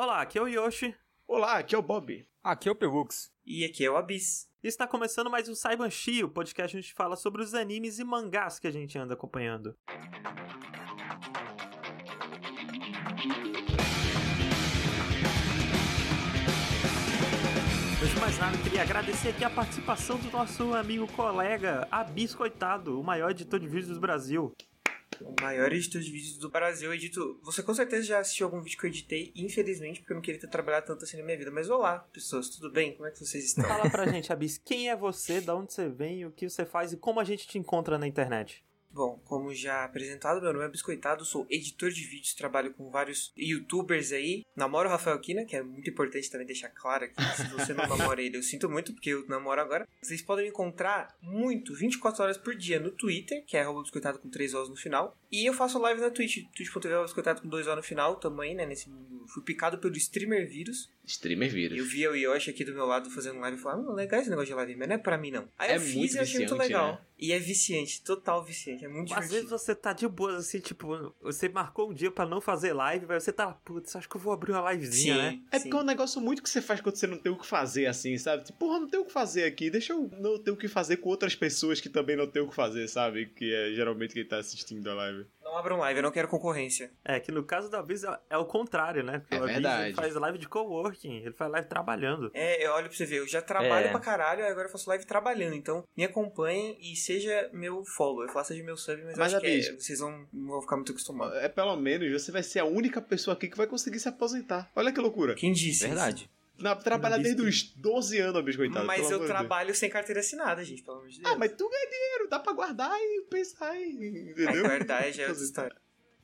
Olá, aqui é o Yoshi. Olá, aqui é o Bob. Aqui é o Pelux. E aqui é o Abyss. Está começando mais um Saibanshi, o podcast onde a gente fala sobre os animes e mangás que a gente anda acompanhando. Antes de mais nada, eu queria agradecer aqui a participação do nosso amigo colega Abis Coitado, o maior editor de vídeos do Brasil. O maior editor de vídeos do Brasil. Eu edito. Você com certeza já assistiu algum vídeo que eu editei, infelizmente, porque eu não queria ter trabalhado tanto assim na minha vida. Mas olá, pessoas, tudo bem? Como é que vocês estão? Fala pra gente, Abis, quem é você, da onde você vem, o que você faz e como a gente te encontra na internet? Bom, como já apresentado, meu nome é Biscoitado, sou editor de vídeos, trabalho com vários youtubers aí. Namoro o Rafael Kina, que é muito importante também deixar claro aqui. Se você não namora ele, eu sinto muito, porque eu namoro agora. Vocês podem me encontrar muito, 24 horas por dia no Twitter, que é arroba biscoitado com 3 horas no final. E eu faço live na Twitch, twitch.tv biscoitado com 2 horas no final, também, né, nesse mundo. Fui picado pelo streamer vírus. Streamer vírus. Eu vi o Yoshi aqui do meu lado fazendo live e falei, ah, legal esse negócio de live, mas não é pra mim não. Aí É eu fiz muito e achei muito viciante, legal. né? E é viciante, total viciante, é muito Às vezes divertido. você tá de boa, assim, tipo, você marcou um dia pra não fazer live, mas você tá, putz, acho que eu vou abrir uma livezinha, né? É sim. porque é um negócio muito que você faz quando você não tem o que fazer, assim, sabe? Tipo, porra, não tem o que fazer aqui, deixa eu não ter o que fazer com outras pessoas que também não tem o que fazer, sabe? Que é geralmente quem tá assistindo a live. Não abram live, eu não quero concorrência. É, que no caso da Biz é, é o contrário, né? Porque É o ele faz live de coworking, ele faz live trabalhando. É, eu olho pra você ver, eu já trabalho É. pra caralho, agora eu faço live trabalhando. Então, me acompanhem e seja meu follow. Eu faço de meu sub, mas, Mas, acho que é, vocês vão, não vão ficar muito acostumados. É, pelo menos você vai ser a única pessoa aqui que vai conseguir se aposentar. Olha que loucura. Quem disse? Verdade. Na, trabalhar desde os 12 anos, bicho, coitado. Mas eu de Deus. trabalho sem carteira assinada, gente, pelo amor de Deus. Ah, mas tu ganha dinheiro, dá pra guardar e pensar em. Aí, Entendeu? guardar já é outra história.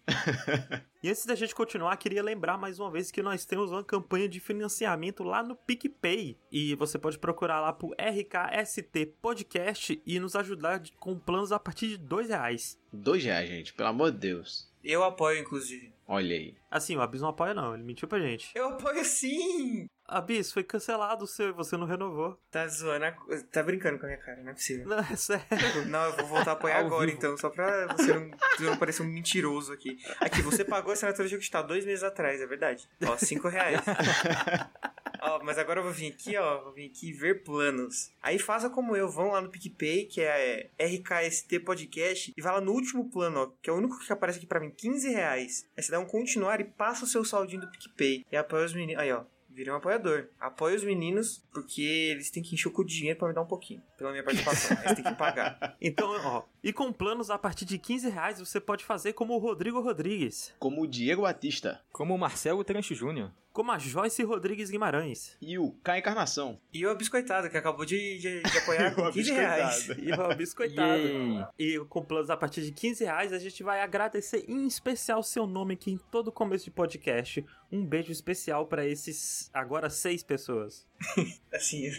E antes da gente continuar, queria lembrar mais uma vez que nós temos uma campanha de financiamento lá no PicPay. E você pode procurar lá por RKST Podcast e nos ajudar com planos a partir de dois reais. Dois reais, gente, pelo amor de Deus. Eu apoio, inclusive. Olha aí. Assim, o Abis não apoia não, ele mentiu pra gente. Eu apoio sim! Abis, foi cancelado o seu e você não renovou. Tá zoando, a- tá brincando com a minha cara, não é possível. Não, é sério. Não, eu vou voltar a apoiar agora vivo. então, só pra você não, você não parecer um mentiroso aqui. Aqui, você pagou a assinatura de Jogo dois meses atrás, é verdade. Ó, cinco reais. Ó, mas agora eu vou vir aqui, ó, vou vir aqui ver planos. Aí faça como eu, vão lá no PicPay, que é RKST Podcast, e vai lá no último plano, ó, que é o único que aparece aqui pra mim, 15 reais. Aí você dá um continuar e passa o seu saldinho do PicPay. E apoia os meninos. Aí, ó. Virei um apoiador. Apoia os meninos, porque eles têm que encher o dinheiro pra me dar um pouquinho. Pela minha participação. eles têm que pagar. Então, ó, e com planos a partir de 15 reais você pode fazer como o Rodrigo Rodrigues, Como o Diego Batista Como o Marcelo Tranche Júnior. Como a Joyce Rodrigues Guimarães. e o K Encarnação. E o biscoitado, que acabou de, de, de apoiar com 15 reais. E o Abis, coitado. Yay. E com planos a partir de 15 reais, a gente vai agradecer em especial seu nome aqui em todo começo de podcast. Um beijo especial pra esses agora seis pessoas. Assim,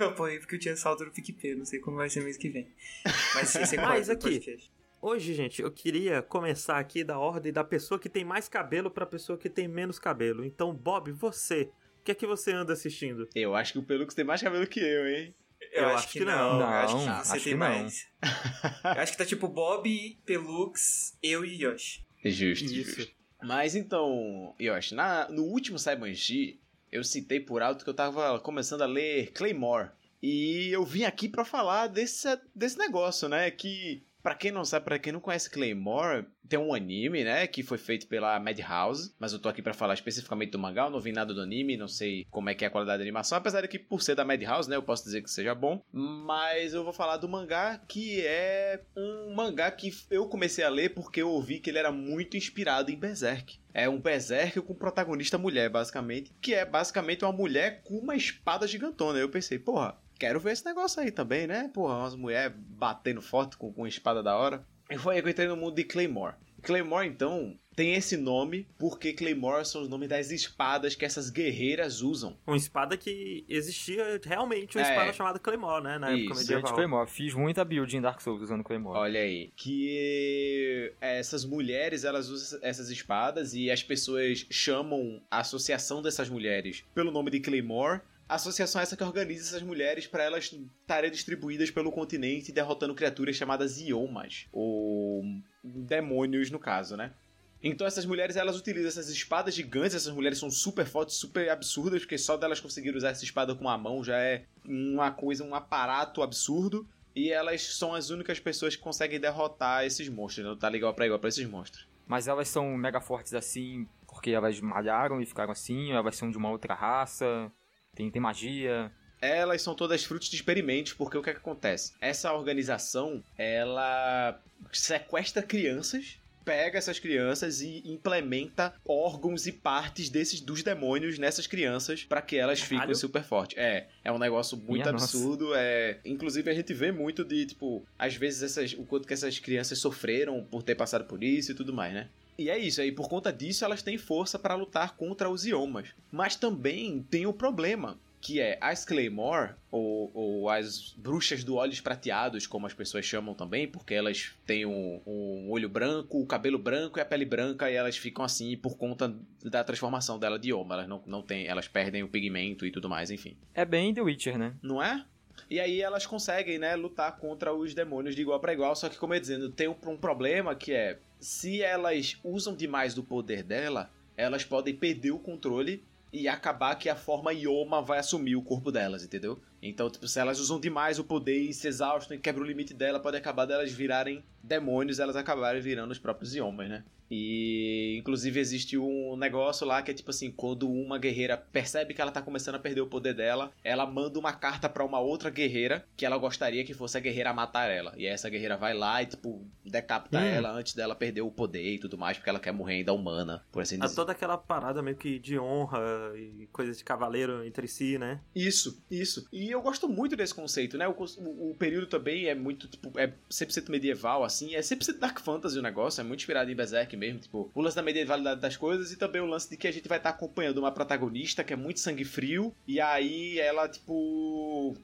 eu apoiei porque eu tinha saldo no PicPay, não sei como vai ser mês que vem. Mas sim, você Mas corta o aqui-. Hoje, gente, eu queria começar aqui da ordem da pessoa que tem mais cabelo pra pessoa que tem menos cabelo. Então, Bob, você, o que é que você anda assistindo? Eu acho que o Pelux tem mais cabelo que eu, hein? Eu, Eu acho, acho que, que não. não. Eu acho que Não, você acho tem que mais. eu acho que tá tipo Bob, Pelux, eu e Yoshi. Justo, Isso. justo. Mas então, Yoshi, na, no último Saibanshi, eu citei por alto que eu tava começando a ler Claymore. E eu vim aqui pra falar desse, desse negócio, né? Que, pra quem não sabe, pra quem não conhece Claymore, tem um anime, né? Que foi feito pela Madhouse. Mas eu tô aqui pra falar especificamente do mangá. Eu não vi nada do anime, não sei como é que é a qualidade da animação. Apesar de que, por ser da Madhouse, né? Eu posso dizer que seja bom. Mas eu vou falar do mangá, que é um mangá que eu comecei a ler porque eu ouvi que ele era muito inspirado em Berserk. É um Berserk com protagonista mulher, basicamente. Que é basicamente uma mulher com uma espada gigantona. Eu pensei, porra, quero ver esse negócio aí também, né? Porra, umas mulheres batendo forte com, com espada da hora. E foi aí que eu entrei no mundo de Claymore. Claymore, então, tem esse nome porque Claymore são os nomes das espadas que essas guerreiras usam. Uma espada que existia realmente, uma É. espada chamada Claymore, né? Na época Isso. Gente, medieval. Claymore. Fiz muita build em Dark Souls usando Claymore. Olha aí. Que essas mulheres, elas usam essas espadas e as pessoas chamam a associação dessas mulheres pelo nome de Claymore. Associação é essa que organiza essas mulheres para elas estarem distribuídas pelo continente derrotando criaturas chamadas Iomas, ou demônios no caso, né? Então essas mulheres, elas utilizam essas espadas gigantes, essas mulheres são super fortes, super absurdas, porque só delas conseguir usar essa espada com a mão já é uma coisa, um aparato absurdo. E elas são as únicas pessoas que conseguem derrotar esses monstros, não tá igual pra igual pra esses monstros. Mas elas são mega fortes assim porque elas malharam e ficaram assim, elas são de uma outra raça, tem, tem magia. Elas são todas frutos de experimentos, porque o que, é que acontece? Essa organização, ela sequestra crianças pega essas crianças e implementa órgãos e partes desses dos demônios nessas crianças para que elas fiquem Caralho. super fortes. É, é um negócio muito Minha nossa. absurdo, é, inclusive a gente vê muito de tipo, às vezes essas o quanto que essas crianças sofreram por ter passado por isso e tudo mais, né? E é isso, aí por conta disso elas têm força para lutar contra os iomas. Mas também tem o problema, que é as Claymore, ou, ou as bruxas do olhos prateados, como as pessoas chamam também, porque elas têm um, um olho branco, o cabelo branco e a pele branca, e elas ficam assim por conta da transformação dela de Ioma. Elas não, não têm, elas perdem o pigmento e tudo mais, enfim. É bem The Witcher, né? Não é? E aí elas conseguem, né, lutar contra os demônios de igual para igual, só que como eu ia dizendo, tem um, um problema que é, se elas usam demais do poder dela, elas podem perder o controle e acabar que a forma Ioma vai assumir o corpo delas, entendeu? Então, tipo, se elas usam demais o poder e se exaustam e quebram o limite dela, pode acabar delas virarem demônios, elas acabarem virando os próprios Iomas, né? E inclusive existe um negócio lá que é tipo assim, quando uma guerreira percebe que ela tá começando a perder o poder dela, ela manda uma carta pra uma outra guerreira que ela gostaria que fosse a guerreira a matar ela. E essa guerreira vai lá e tipo decapita Hum. ela antes dela perder o poder e tudo mais, porque ela quer morrer ainda humana, por assim É dizer. toda aquela parada meio que de honra e coisas de cavaleiro entre si, né? Isso, isso. E eu gosto muito desse conceito, né? O, o- o período também é muito, tipo, é 100% medieval, assim. É 100% Dark Fantasy o negócio, é muito inspirado em Berserk mesmo. Tipo, o lance da medievalidade das coisas e também o lance de que a gente vai estar acompanhando uma protagonista que é muito sangue frio. E aí ela, tipo,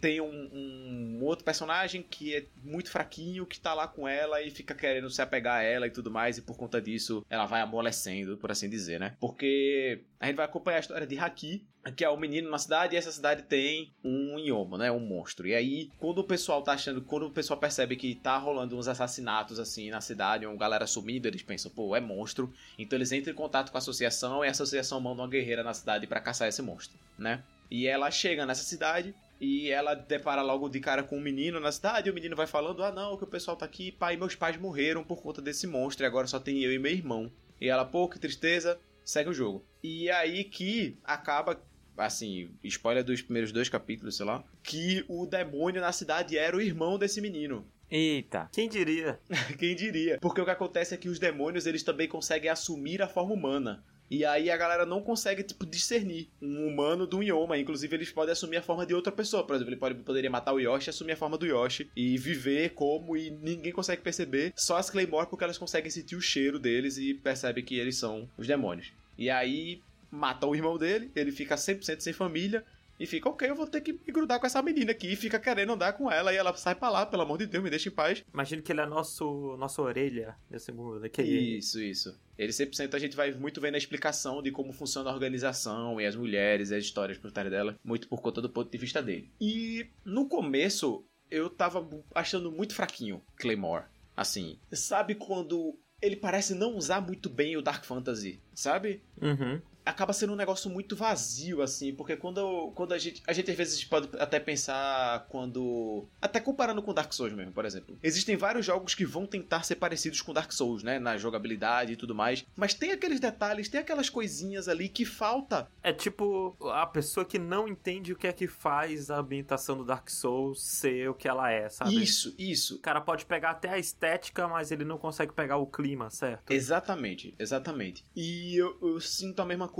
tem um, um outro personagem que é muito fraquinho, que tá lá com ela e fica querendo se apegar a ela e tudo mais. E por conta disso, ela vai amolecendo, por assim dizer, né? Porque a gente vai acompanhar a história de Haki, que é o menino na cidade, e essa cidade tem um Yomo, né? Um monstro. E aí, quando o pessoal tá achando, quando o pessoal percebe que tá rolando uns assassinatos assim na cidade, uma galera sumindo, eles pensam, pô, é monstro. Então eles entram em contato com a associação e a associação manda uma guerreira na cidade pra caçar esse monstro, né? E ela chega nessa cidade e ela depara logo de cara com um menino na cidade, e o menino vai falando: "Ah, não, que o pessoal tá aqui, pai, meus pais morreram por conta desse monstro e agora só tem eu e meu irmão". E ela, pô, que tristeza, segue o jogo. E aí que acaba assim, spoiler dos primeiros dois capítulos, sei lá, que o demônio na cidade era o irmão desse menino. Eita. Quem diria? Quem diria? Porque o que acontece é que os demônios, eles também conseguem assumir a forma humana. E aí a galera não consegue, tipo, discernir um humano do Yoma. Inclusive, eles podem assumir a forma de outra pessoa. Por exemplo, ele pode, poderia matar o Yoshi, assumir a forma do Yoshi e viver como e ninguém consegue perceber. Só as Claymore, porque elas conseguem sentir o cheiro deles e percebem que eles são os demônios. E aí mata o irmão dele, ele fica 100% sem família. E fica, ok, eu vou ter que me grudar com essa menina aqui. E fica querendo andar com ela. E ela sai pra lá, pelo amor de Deus, me deixa em paz. Imagino que ele é nosso, nossa orelha nesse mundo, né? Que Isso, isso. Ele 100% a gente vai muito vendo a explicação de como funciona a organização e as mulheres e as histórias por trás dela, muito por conta do ponto de vista dele. E no começo eu tava achando muito fraquinho Claymore. Assim, sabe quando ele parece não usar muito bem o Dark Fantasy, sabe? Uhum. Acaba sendo um negócio muito vazio, assim, porque quando, quando a gente. A gente às vezes pode até pensar quando. Até comparando com Dark Souls mesmo, por exemplo. Existem vários jogos que vão tentar ser parecidos com Dark Souls, né? Na jogabilidade e tudo mais. Mas tem aqueles detalhes, tem aquelas coisinhas ali que falta. É tipo a pessoa que não entende o que é que faz a ambientação do Dark Souls ser o que ela é, sabe? Isso, isso. O cara pode pegar até a estética, mas ele não consegue pegar o clima, certo? Exatamente, exatamente. E eu, eu sinto a mesma coisa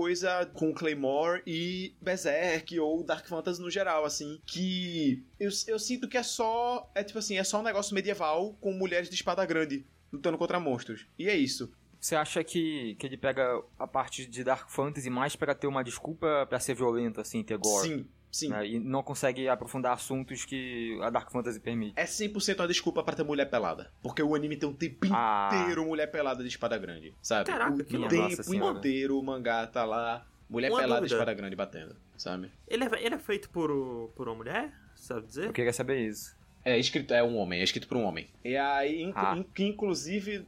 com Claymore e Berserk ou Dark Fantasy no geral, assim, que eu, eu sinto que é só, é tipo assim, é só um negócio medieval com mulheres de espada grande lutando contra monstros. E é isso. Você acha que, que ele pega a parte de Dark Fantasy mais pra ter uma desculpa pra ser violento, assim, ter gore? Sim, sim. né? E não consegue aprofundar assuntos que a Dark Fantasy permite. É 100% uma desculpa pra ter mulher pelada. Porque o anime tem um tempo Ah. inteiro mulher pelada de espada grande, sabe? Caraca, o que tempo inteiro o mangá tá lá, mulher Uma pelada de dúvida. espada grande batendo, sabe? Ele, é, ele é feito por, por uma mulher? Sabe dizer? Eu queria saber isso. É escrito, é um homem, é escrito por um homem. E aí, inc- Ah. in- que inclusive,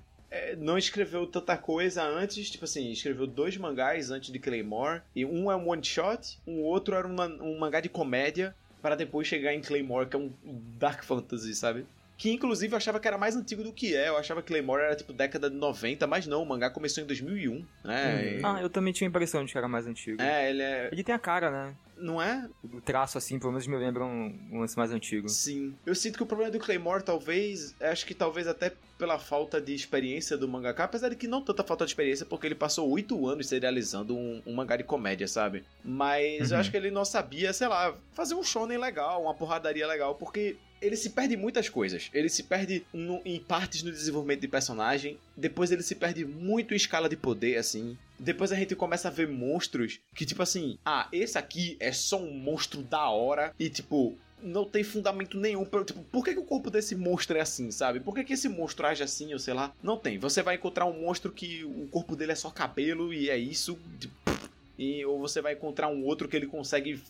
não escreveu tanta coisa antes, tipo assim, escreveu dois mangás antes de Claymore, e um é um one shot, um outro era uma, um mangá de comédia, para depois chegar em Claymore, que é um dark fantasy, sabe? Que inclusive eu achava que era mais antigo do que é. Eu achava que Claymore era tipo década de 90, mas não, o mangá começou em 2001, né? Uhum. Ah, eu também tinha a impressão de que era mais antigo. É, ele é. Ele tem a cara, né? Não é? O traço, assim, pelo menos me lembra um, um lance mais antigo. Sim. Eu sinto que o problema do Claymore, talvez, acho que talvez até pela falta de experiência do mangaka, apesar de que não tanta falta de experiência, porque ele passou oito anos serializando um, um mangá de comédia, sabe? Mas uhum. eu acho que ele não sabia, sei lá, fazer um shonen legal, uma porradaria legal, porque ele se perde muitas coisas. Ele se perde no, em partes no desenvolvimento de personagem. Depois ele se perde muito em escala de poder, assim. Depois a gente começa a ver monstros que, tipo assim, ah, esse aqui é só um monstro da hora. E, tipo, não tem fundamento nenhum. Tipo, por que, que, o corpo desse monstro é assim, sabe? Por que, que esse monstro age assim, ou sei lá? Não tem. Você vai encontrar um monstro que o corpo dele é só cabelo e é isso. E, ou você vai encontrar um outro que ele consegue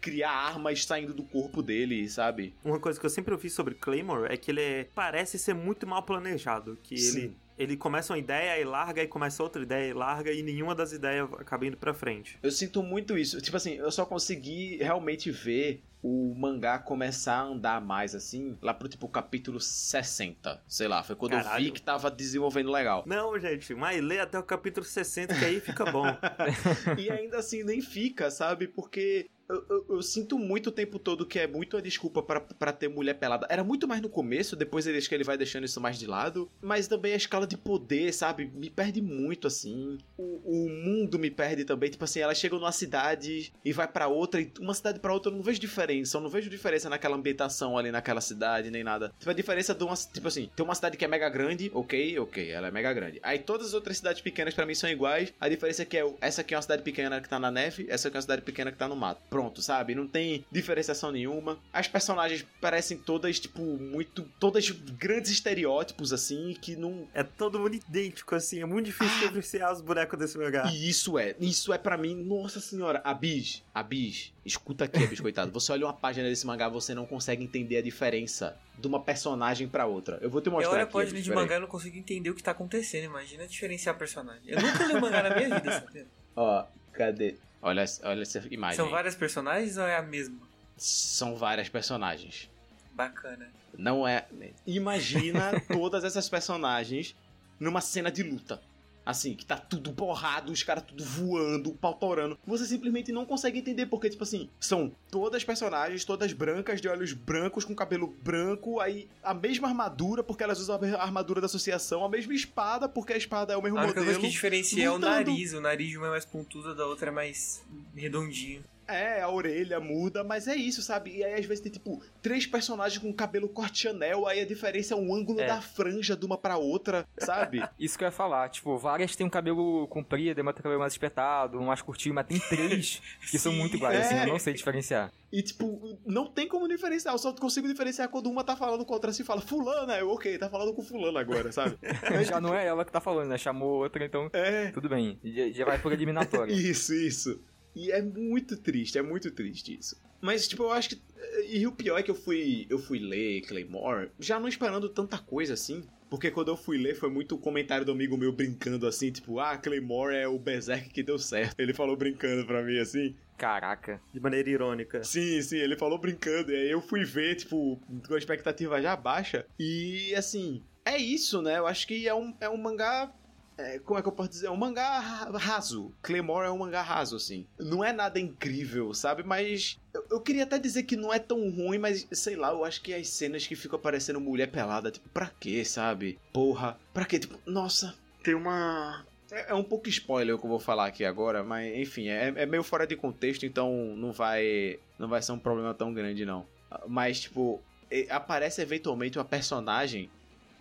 criar armas saindo do corpo dele, sabe? Uma coisa que eu sempre ouvi sobre Claymore é que ele é, parece ser muito mal planejado. Que Sim. ele ele começa uma ideia e larga, e começa outra ideia e larga, e nenhuma das ideias acaba indo pra frente. Eu sinto muito isso. Tipo assim, eu só consegui realmente ver o mangá começar a andar mais assim, lá pro tipo capítulo 60, sei lá, foi quando Caralho. eu vi que tava desenvolvendo legal. Não, gente, mas lê até o capítulo 60 que aí fica bom. e ainda assim nem fica, sabe? Porque eu, eu, eu, sinto muito o tempo todo que é muito a desculpa para ter mulher pelada. Era muito mais no começo, depois ele, acho que ele vai deixando isso mais de lado. Mas também a escala de poder, sabe? Me perde muito, assim. O, o mundo me perde também. Tipo assim, ela chega numa cidade e vai para outra. E uma cidade para outra eu não vejo diferença. Eu não vejo diferença naquela ambientação ali naquela cidade, nem nada. Tipo, a diferença de uma. Tipo assim, tem uma cidade que é mega grande, ok, ok, ela é mega grande. Aí todas as outras cidades pequenas para mim são iguais. A diferença é que é, essa aqui é uma cidade pequena que tá na neve, essa aqui é uma cidade pequena que tá no mato. Pronto pronto, sabe? Não tem diferenciação nenhuma. As personagens parecem todas, tipo, muito. Todas grandes estereótipos, assim, que não. É todo mundo idêntico, assim. É muito difícil ah. diferenciar os bonecos desse lugar. E isso é. Isso é para mim, nossa senhora. A Bis, a Bis, escuta aqui, Bis, coitado. Você olha uma página desse mangá, você não consegue entender a diferença de uma personagem para outra. Eu vou te mostrar. Eu olho a página de mangá e não consigo entender o que tá acontecendo. Imagina diferenciar personagem. Eu nunca li mangá na minha vida, sabe? Ó, cadê? Olha, olha essa imagem. São várias personagens ou é a mesma? São várias personagens. Bacana. Não é. Imagina todas essas personagens numa cena de luta assim, que tá tudo borrado, os caras tudo voando, o pau torando. Você simplesmente não consegue entender, porque, tipo assim, são todas personagens, todas brancas, de olhos brancos, com cabelo branco, aí a mesma armadura, porque elas usam a armadura da associação, a mesma espada, porque a espada é o mesmo a modelo. A única coisa que diferencia lutando. é o nariz, o nariz de uma é mais pontudo, da outra é mais redondinho. É, a orelha muda, mas é isso, sabe? E aí às vezes tem tipo três personagens com cabelo corte Chanel, aí a diferença é um ângulo é. da franja de uma pra outra, sabe? isso que eu ia falar, tipo, várias têm um cabelo comprido, uma tem um cabelo mais espetado, um mais curtinho, mas tem três que são muito iguais, é. assim, eu não sei diferenciar. E, tipo, não tem como diferenciar. Eu só consigo diferenciar quando uma tá falando com a outra assim fala, fulana, eu, ok, tá falando com fulano agora, sabe? já não é ela que tá falando, né? Chamou outra, então. É. Tudo bem. Já, já vai por eliminatório. isso, isso. E é muito triste, é muito triste isso. Mas, tipo, eu acho que. E o pior é que eu fui, eu fui ler Claymore já não esperando tanta coisa assim. Porque quando eu fui ler, foi muito comentário do amigo meu brincando assim, tipo, ah, Claymore é o Berserk que deu certo. Ele falou brincando pra mim assim. Caraca. De maneira irônica. Sim, sim, ele falou brincando. E aí eu fui ver, tipo, com a expectativa já baixa. E assim, é isso, né? Eu acho que é um, é um mangá é, como é que eu posso dizer? É um mangá raso. Claymore é um mangá raso, assim. Não é nada incrível, sabe? Mas eu, eu, queria até dizer que não é tão ruim, mas sei lá, eu acho que as cenas que ficam aparecendo mulher pelada, tipo, pra quê, sabe? Porra, pra quê? Tipo, nossa, tem uma. É, é um pouco spoiler o que eu vou falar aqui agora, mas enfim, é, é meio fora de contexto, então não vai. Não vai ser um problema tão grande, não. Mas, tipo, aparece eventualmente uma personagem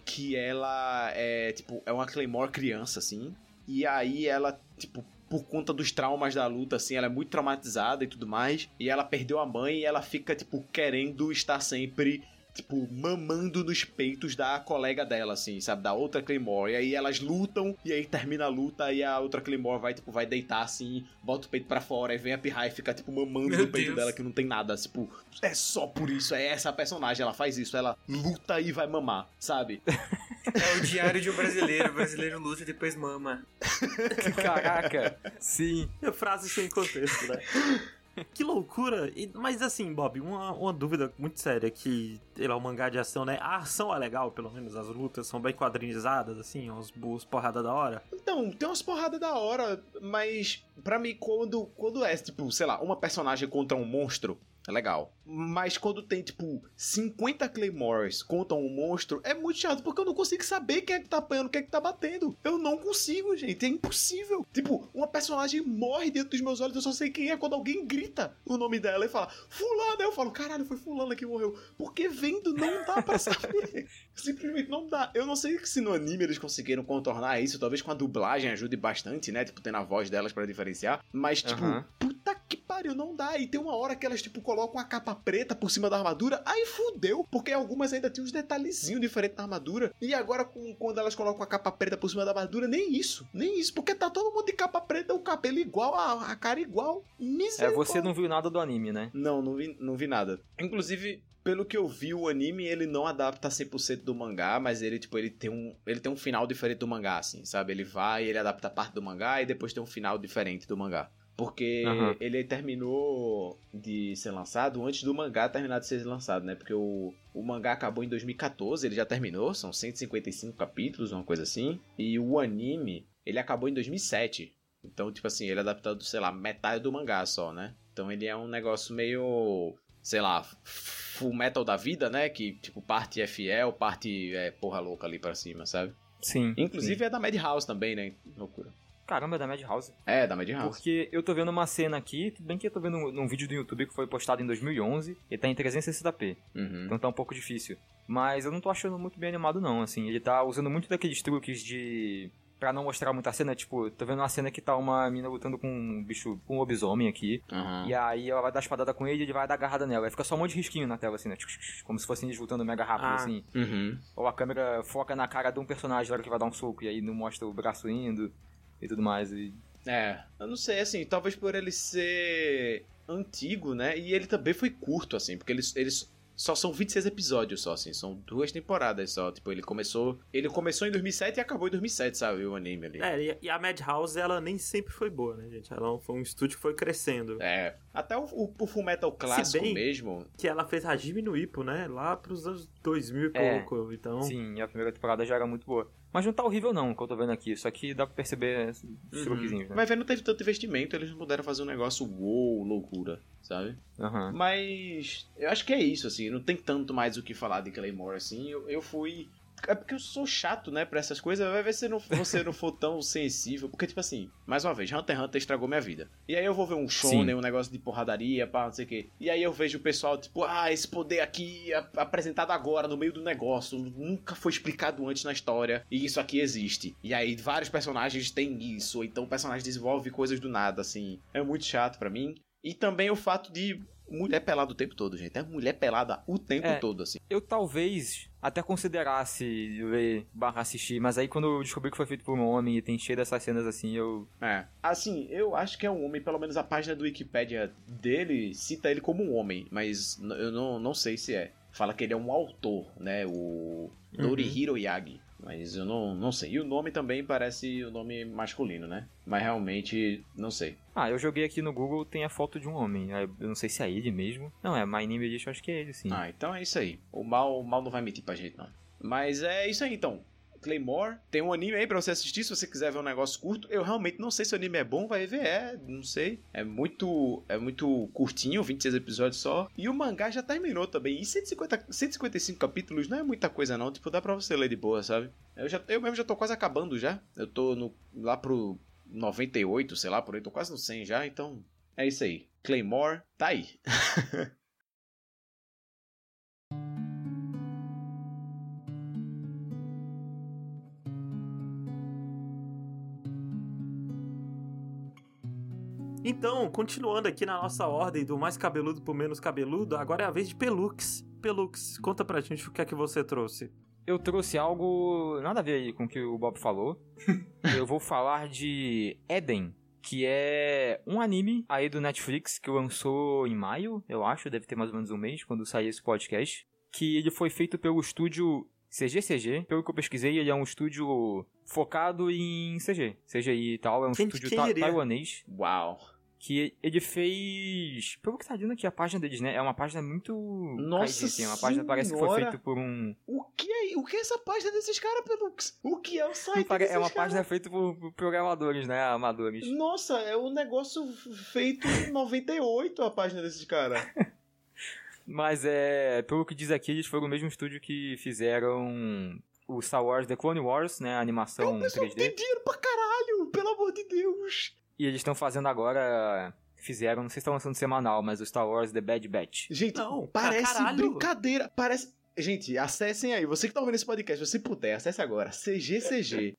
que ela é, tipo, é uma Claymore criança, assim. E aí ela, tipo, por conta dos traumas da luta, assim, ela é muito traumatizada e tudo mais. E ela perdeu a mãe e ela fica, tipo, querendo estar sempre tipo, mamando nos peitos da colega dela, assim, sabe? Da outra Claymore. E aí elas lutam, e aí termina a luta, e a outra Claymore vai, tipo, vai deitar assim, bota o peito pra fora, e vem a Pirra e fica, tipo, mamando Meu no peito Deus. dela, que não tem nada. Tipo, é só por isso, é essa a personagem, ela faz isso, ela luta e vai mamar, sabe? É o diário de um brasileiro. O brasileiro luta e depois mama. Caraca, sim. Frase sem contexto, né? Que loucura! E- mas assim, Bob, uma, uma dúvida muito séria que ele é um mangá de ação, né? A ação é legal, pelo menos as lutas são bem quadrinizadas, assim, os, os porrada da hora. Então, tem umas porradas da hora, mas pra mim, quando, quando é, tipo, sei lá, uma personagem contra um monstro, é legal. Mas quando tem, tipo, 50 Claymores contra um monstro, é muito chato, porque eu não consigo saber quem é que tá apanhando, quem é que tá batendo. Eu não consigo, gente, é impossível. Tipo, uma personagem morre dentro dos meus olhos, eu só sei quem é quando alguém grita o nome dela e fala, fulano, eu falo, caralho, foi fulano que morreu. Porque vendo não dá pra saber. Simplesmente não dá. Eu não sei se no anime eles conseguiram contornar isso, talvez com a dublagem ajude bastante, né? Tipo, tendo a voz delas pra diferenciar. Mas, tipo, Aham. puta que pariu, não dá. E tem uma hora que elas, tipo, colocam a capa preta por cima da armadura, aí fudeu. Porque algumas ainda tinham uns detalhezinhos diferentes na armadura. E agora, com, quando elas colocam a capa preta por cima da armadura, nem isso. Nem isso. Porque tá todo mundo de capa preta, o cabelo igual, a, a cara igual. É, Misericórdia. você não viu nada do anime, né? Não, não vi, não vi nada. Inclusive, pelo que eu vi, o anime ele não adapta 100% do mangá, mas ele tipo ele tem um ele tem um final diferente do mangá assim, sabe? Ele vai, ele adapta parte do mangá e depois tem um final diferente do mangá. Porque Aham. ele terminou de ser lançado antes do mangá terminar de ser lançado, né? Porque o, o mangá acabou em 2014, ele já terminou, são 155 capítulos, uma coisa assim. E o anime, ele acabou em 2007. Então, tipo assim, ele é adaptado, sei lá, metade do mangá só, né? Então ele é um negócio meio, sei lá, full metal da vida, né? Que, tipo, parte é fiel, parte é porra louca ali pra cima, sabe? Sim. Inclusive é da Madhouse também, né? Loucura. Caramba, é da Madhouse. É, da Madhouse. Porque eu tô vendo uma cena aqui, tudo bem que eu tô vendo um, num vídeo do YouTube que foi postado em 2011, e tá em 360p, Uhum. então tá um pouco difícil. Mas eu não tô achando muito bem animado não, assim, ele tá usando muito daqueles truques de... Pra não mostrar muita cena, tipo, tô vendo uma cena que tá uma mina lutando com um bicho, com um lobisomem aqui, Uhum. e aí ela vai dar espadada com ele e ele vai dar agarrada nela, aí fica só um monte de risquinho na tela, assim, né, como se fossem eles lutando mega rápido, Ah. assim. Uhum. Ou a câmera foca na cara de um personagem na hora que vai dar um soco, e aí não mostra o braço indo, e tudo mais, e... É, eu não sei, assim, talvez por ele ser antigo, né? E ele também foi curto, assim, porque eles, eles só são 26 episódios só, assim, são duas temporadas só. Tipo, ele começou. Ele começou em 2007 e acabou em 2007, sabe? O anime ali. É, e- a Madhouse, ela nem sempre foi boa, né, gente? Ela foi um estúdio que foi crescendo. É. Até o, o, o Full Metal clássico bem- mesmo. Que ela fez Hajime no Ippo, né? Lá pros anos 2000 e É. pouco. Então, Sim, a primeira temporada já era muito boa. Mas não tá horrível não, que eu tô vendo aqui, só que dá pra perceber esses Uhum. né? Mas vendo, não teve tanto investimento, eles não puderam fazer um negócio uou, loucura, sabe? Aham. Mas eu acho que é isso, assim, não tem tanto mais o que falar de Claymore, assim. Eu, eu fui. É porque eu sou chato, né, pra essas coisas. Vai ver se não, você não for tão sensível. Porque, tipo assim, mais uma vez, Hunter x Hunter estragou minha vida. E aí eu vou ver um shonen, Sim. um negócio de porradaria, pá, não sei o quê. E aí eu vejo o pessoal, tipo, ah, esse poder aqui é apresentado agora, no meio do negócio. Nunca foi explicado antes na história. E isso aqui existe. E aí vários personagens têm isso. ou Então o personagem desenvolve coisas do nada, assim. É muito chato pra mim. E também o fato de mulher pelada o tempo todo, gente. É mulher pelada o tempo É. todo, assim. Eu talvez até considerasse ler barra assistir, mas aí quando eu descobri que foi feito por um homem e tem cheio dessas cenas assim, eu... É. Assim, eu acho que é um homem, pelo menos a página do Wikipedia dele cita ele como um homem, mas eu não, não sei se é. Fala que ele é um autor, né? O Norihiro Yagi. Mas eu não, não sei. E o nome também parece o nome masculino, né? Mas realmente, não sei. Ah, eu joguei aqui no Google, tem a foto de um homem. Aí Eu não sei se é ele mesmo. Não, é My Name Edition, acho que é ele, sim. Ah, então é isso aí. O mal, o mal não vai mentir pra gente, não. Mas é isso aí, então. Claymore, tem um anime aí pra você assistir se você quiser ver um negócio curto. Eu realmente não sei se o anime é bom, vai ver, é, não sei. É muito é muito curtinho, 26 episódios só. E o mangá já terminou também. E 150, 155 capítulos não é muita coisa não, tipo, dá pra você ler de boa, sabe? Eu, já, eu mesmo já tô quase acabando já. Eu tô no, lá pro 98, sei lá, por aí, tô quase no 100 já, então é isso aí. Claymore, tá aí. Então, continuando aqui na nossa ordem do mais cabeludo pro menos cabeludo, agora é a vez de Pelux. Pelux, conta pra gente o que é que você trouxe. Eu trouxe algo nada a ver aí com o que o Bob falou. eu vou falar de Eden, que é um anime aí do Netflix que lançou em maio, eu acho, deve ter mais ou menos um mês quando sair esse podcast, que ele foi feito pelo estúdio CGCG. Pelo que eu pesquisei, ele é um estúdio focado em CG, CGI e tal, é um Quem- estúdio quem ta- diria? taiwanês Uau. que ele fez. Pelo que tá dizendo aqui, a página deles, né? É uma página muito. Nossa caidinha, assim, é uma página que parece que foi feita por um. O que é, o que é essa página desses caras, Pelux? O que é o site Pare- desses É uma caras? página feita por, por programadores, né? Amadores. Nossa, é um negócio feito em 98 a página desses caras. Mas é. Pelo que diz aqui, eles foram o mesmo estúdio que fizeram o Star Wars The Clone Wars, né? A animação pessoal 3D. tem dinheiro pra caralho, pelo amor de Deus. E eles estão fazendo agora. Fizeram, não sei se estão lançando semanal, mas o Star Wars The Bad Batch. Gente, Não, parece caralho. brincadeira. Parece. Gente, acessem aí. Você que tá ouvindo esse podcast, se você puder, acesse agora. cgcg.com.tw.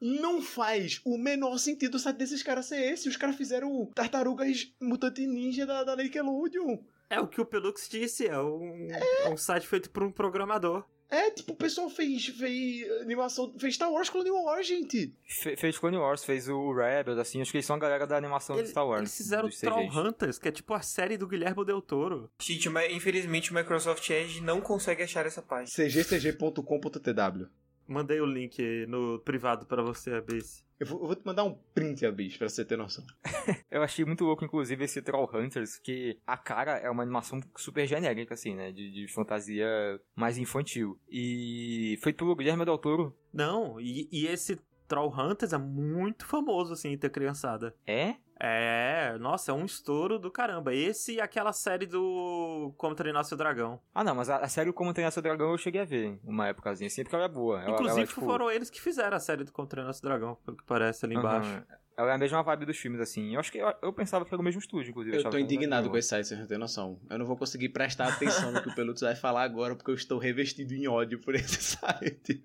Não faz o menor sentido o site desses caras ser esse. Os caras fizeram tartarugas mutante ninja da, da Nickelodeon. É o que o Pelux disse, é um, é um site feito por um programador. É, tipo, o pessoal fez, fez animação, fez Star Wars Clone Wars, gente. Fe- fez Clone Wars, fez o Rebels, assim, acho que eles são a galera da animação de Star Wars. Eles fizeram Troll. Hunters, que é tipo a série do Guilherme Del Toro. Gente, mas infelizmente o Microsoft Edge não consegue achar essa página. cgcg.com.tw. Mandei o link no privado pra você, Abyss. Eu vou, eu vou te mandar um print, Abis, pra você ter noção. Eu achei muito louco, inclusive, esse Troll Hunters, que a cara é uma animação super genérica, assim, né? De, de fantasia mais infantil. E feito pelo Guilherme Del Toro. Não, e, e esse Troll Hunters é muito famoso, assim, entre a criançada. É? É, nossa, é um estouro do caramba. Esse e aquela série do Como Treinar Seu Dragão. Ah, não, mas a, a série Como Treinar Seu Dragão eu cheguei a ver uma épocazinha, assim, porque ela é boa. Ela, Inclusive, ela, tipo, foram eles que fizeram a série do Como Treinar Seu Dragão, pelo que parece ali embaixo. aham. Ela é a mesma vibe dos filmes, assim. Eu acho que eu, eu pensava que era o mesmo estúdio, inclusive. Eu achava tô indignado com esse site, você não tem noção. Eu não vou conseguir prestar atenção no que o Pelutz vai falar agora, porque eu estou revestido em ódio por esse site.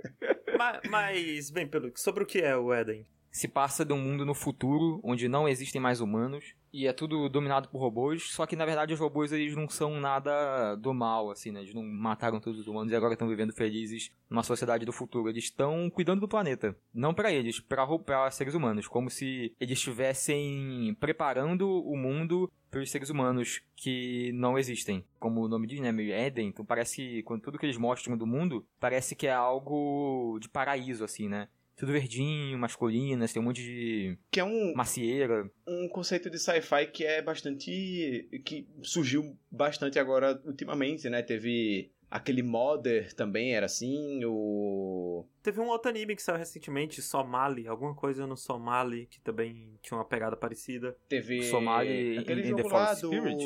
mas, mas, bem, Pelux, sobre o que é o Eden? Se passa de um mundo no futuro onde não existem mais humanos e é tudo dominado por robôs, só que na verdade os robôs eles não são nada do mal, assim, né? Eles não mataram todos os humanos e agora estão vivendo felizes numa sociedade do futuro. Eles estão cuidando do planeta, não para eles, para seres humanos, como se eles estivessem preparando o mundo para os seres humanos que não existem. Como o nome diz, né? Meio Éden. Então parece que, quando tudo que eles mostram do mundo, parece que é algo de paraíso, assim, né? Tudo verdinho, umas colinas, tem um monte de Que é um, macieira. um conceito de sci-fi que é bastante. que surgiu bastante agora ultimamente, né? Teve aquele Mother também, era assim, o. Teve um outro anime que saiu recentemente, Somali, alguma coisa no Somali, que também tinha uma pegada parecida. Teve. Somali aquele in- in jogo the lá Forest do. Spirit?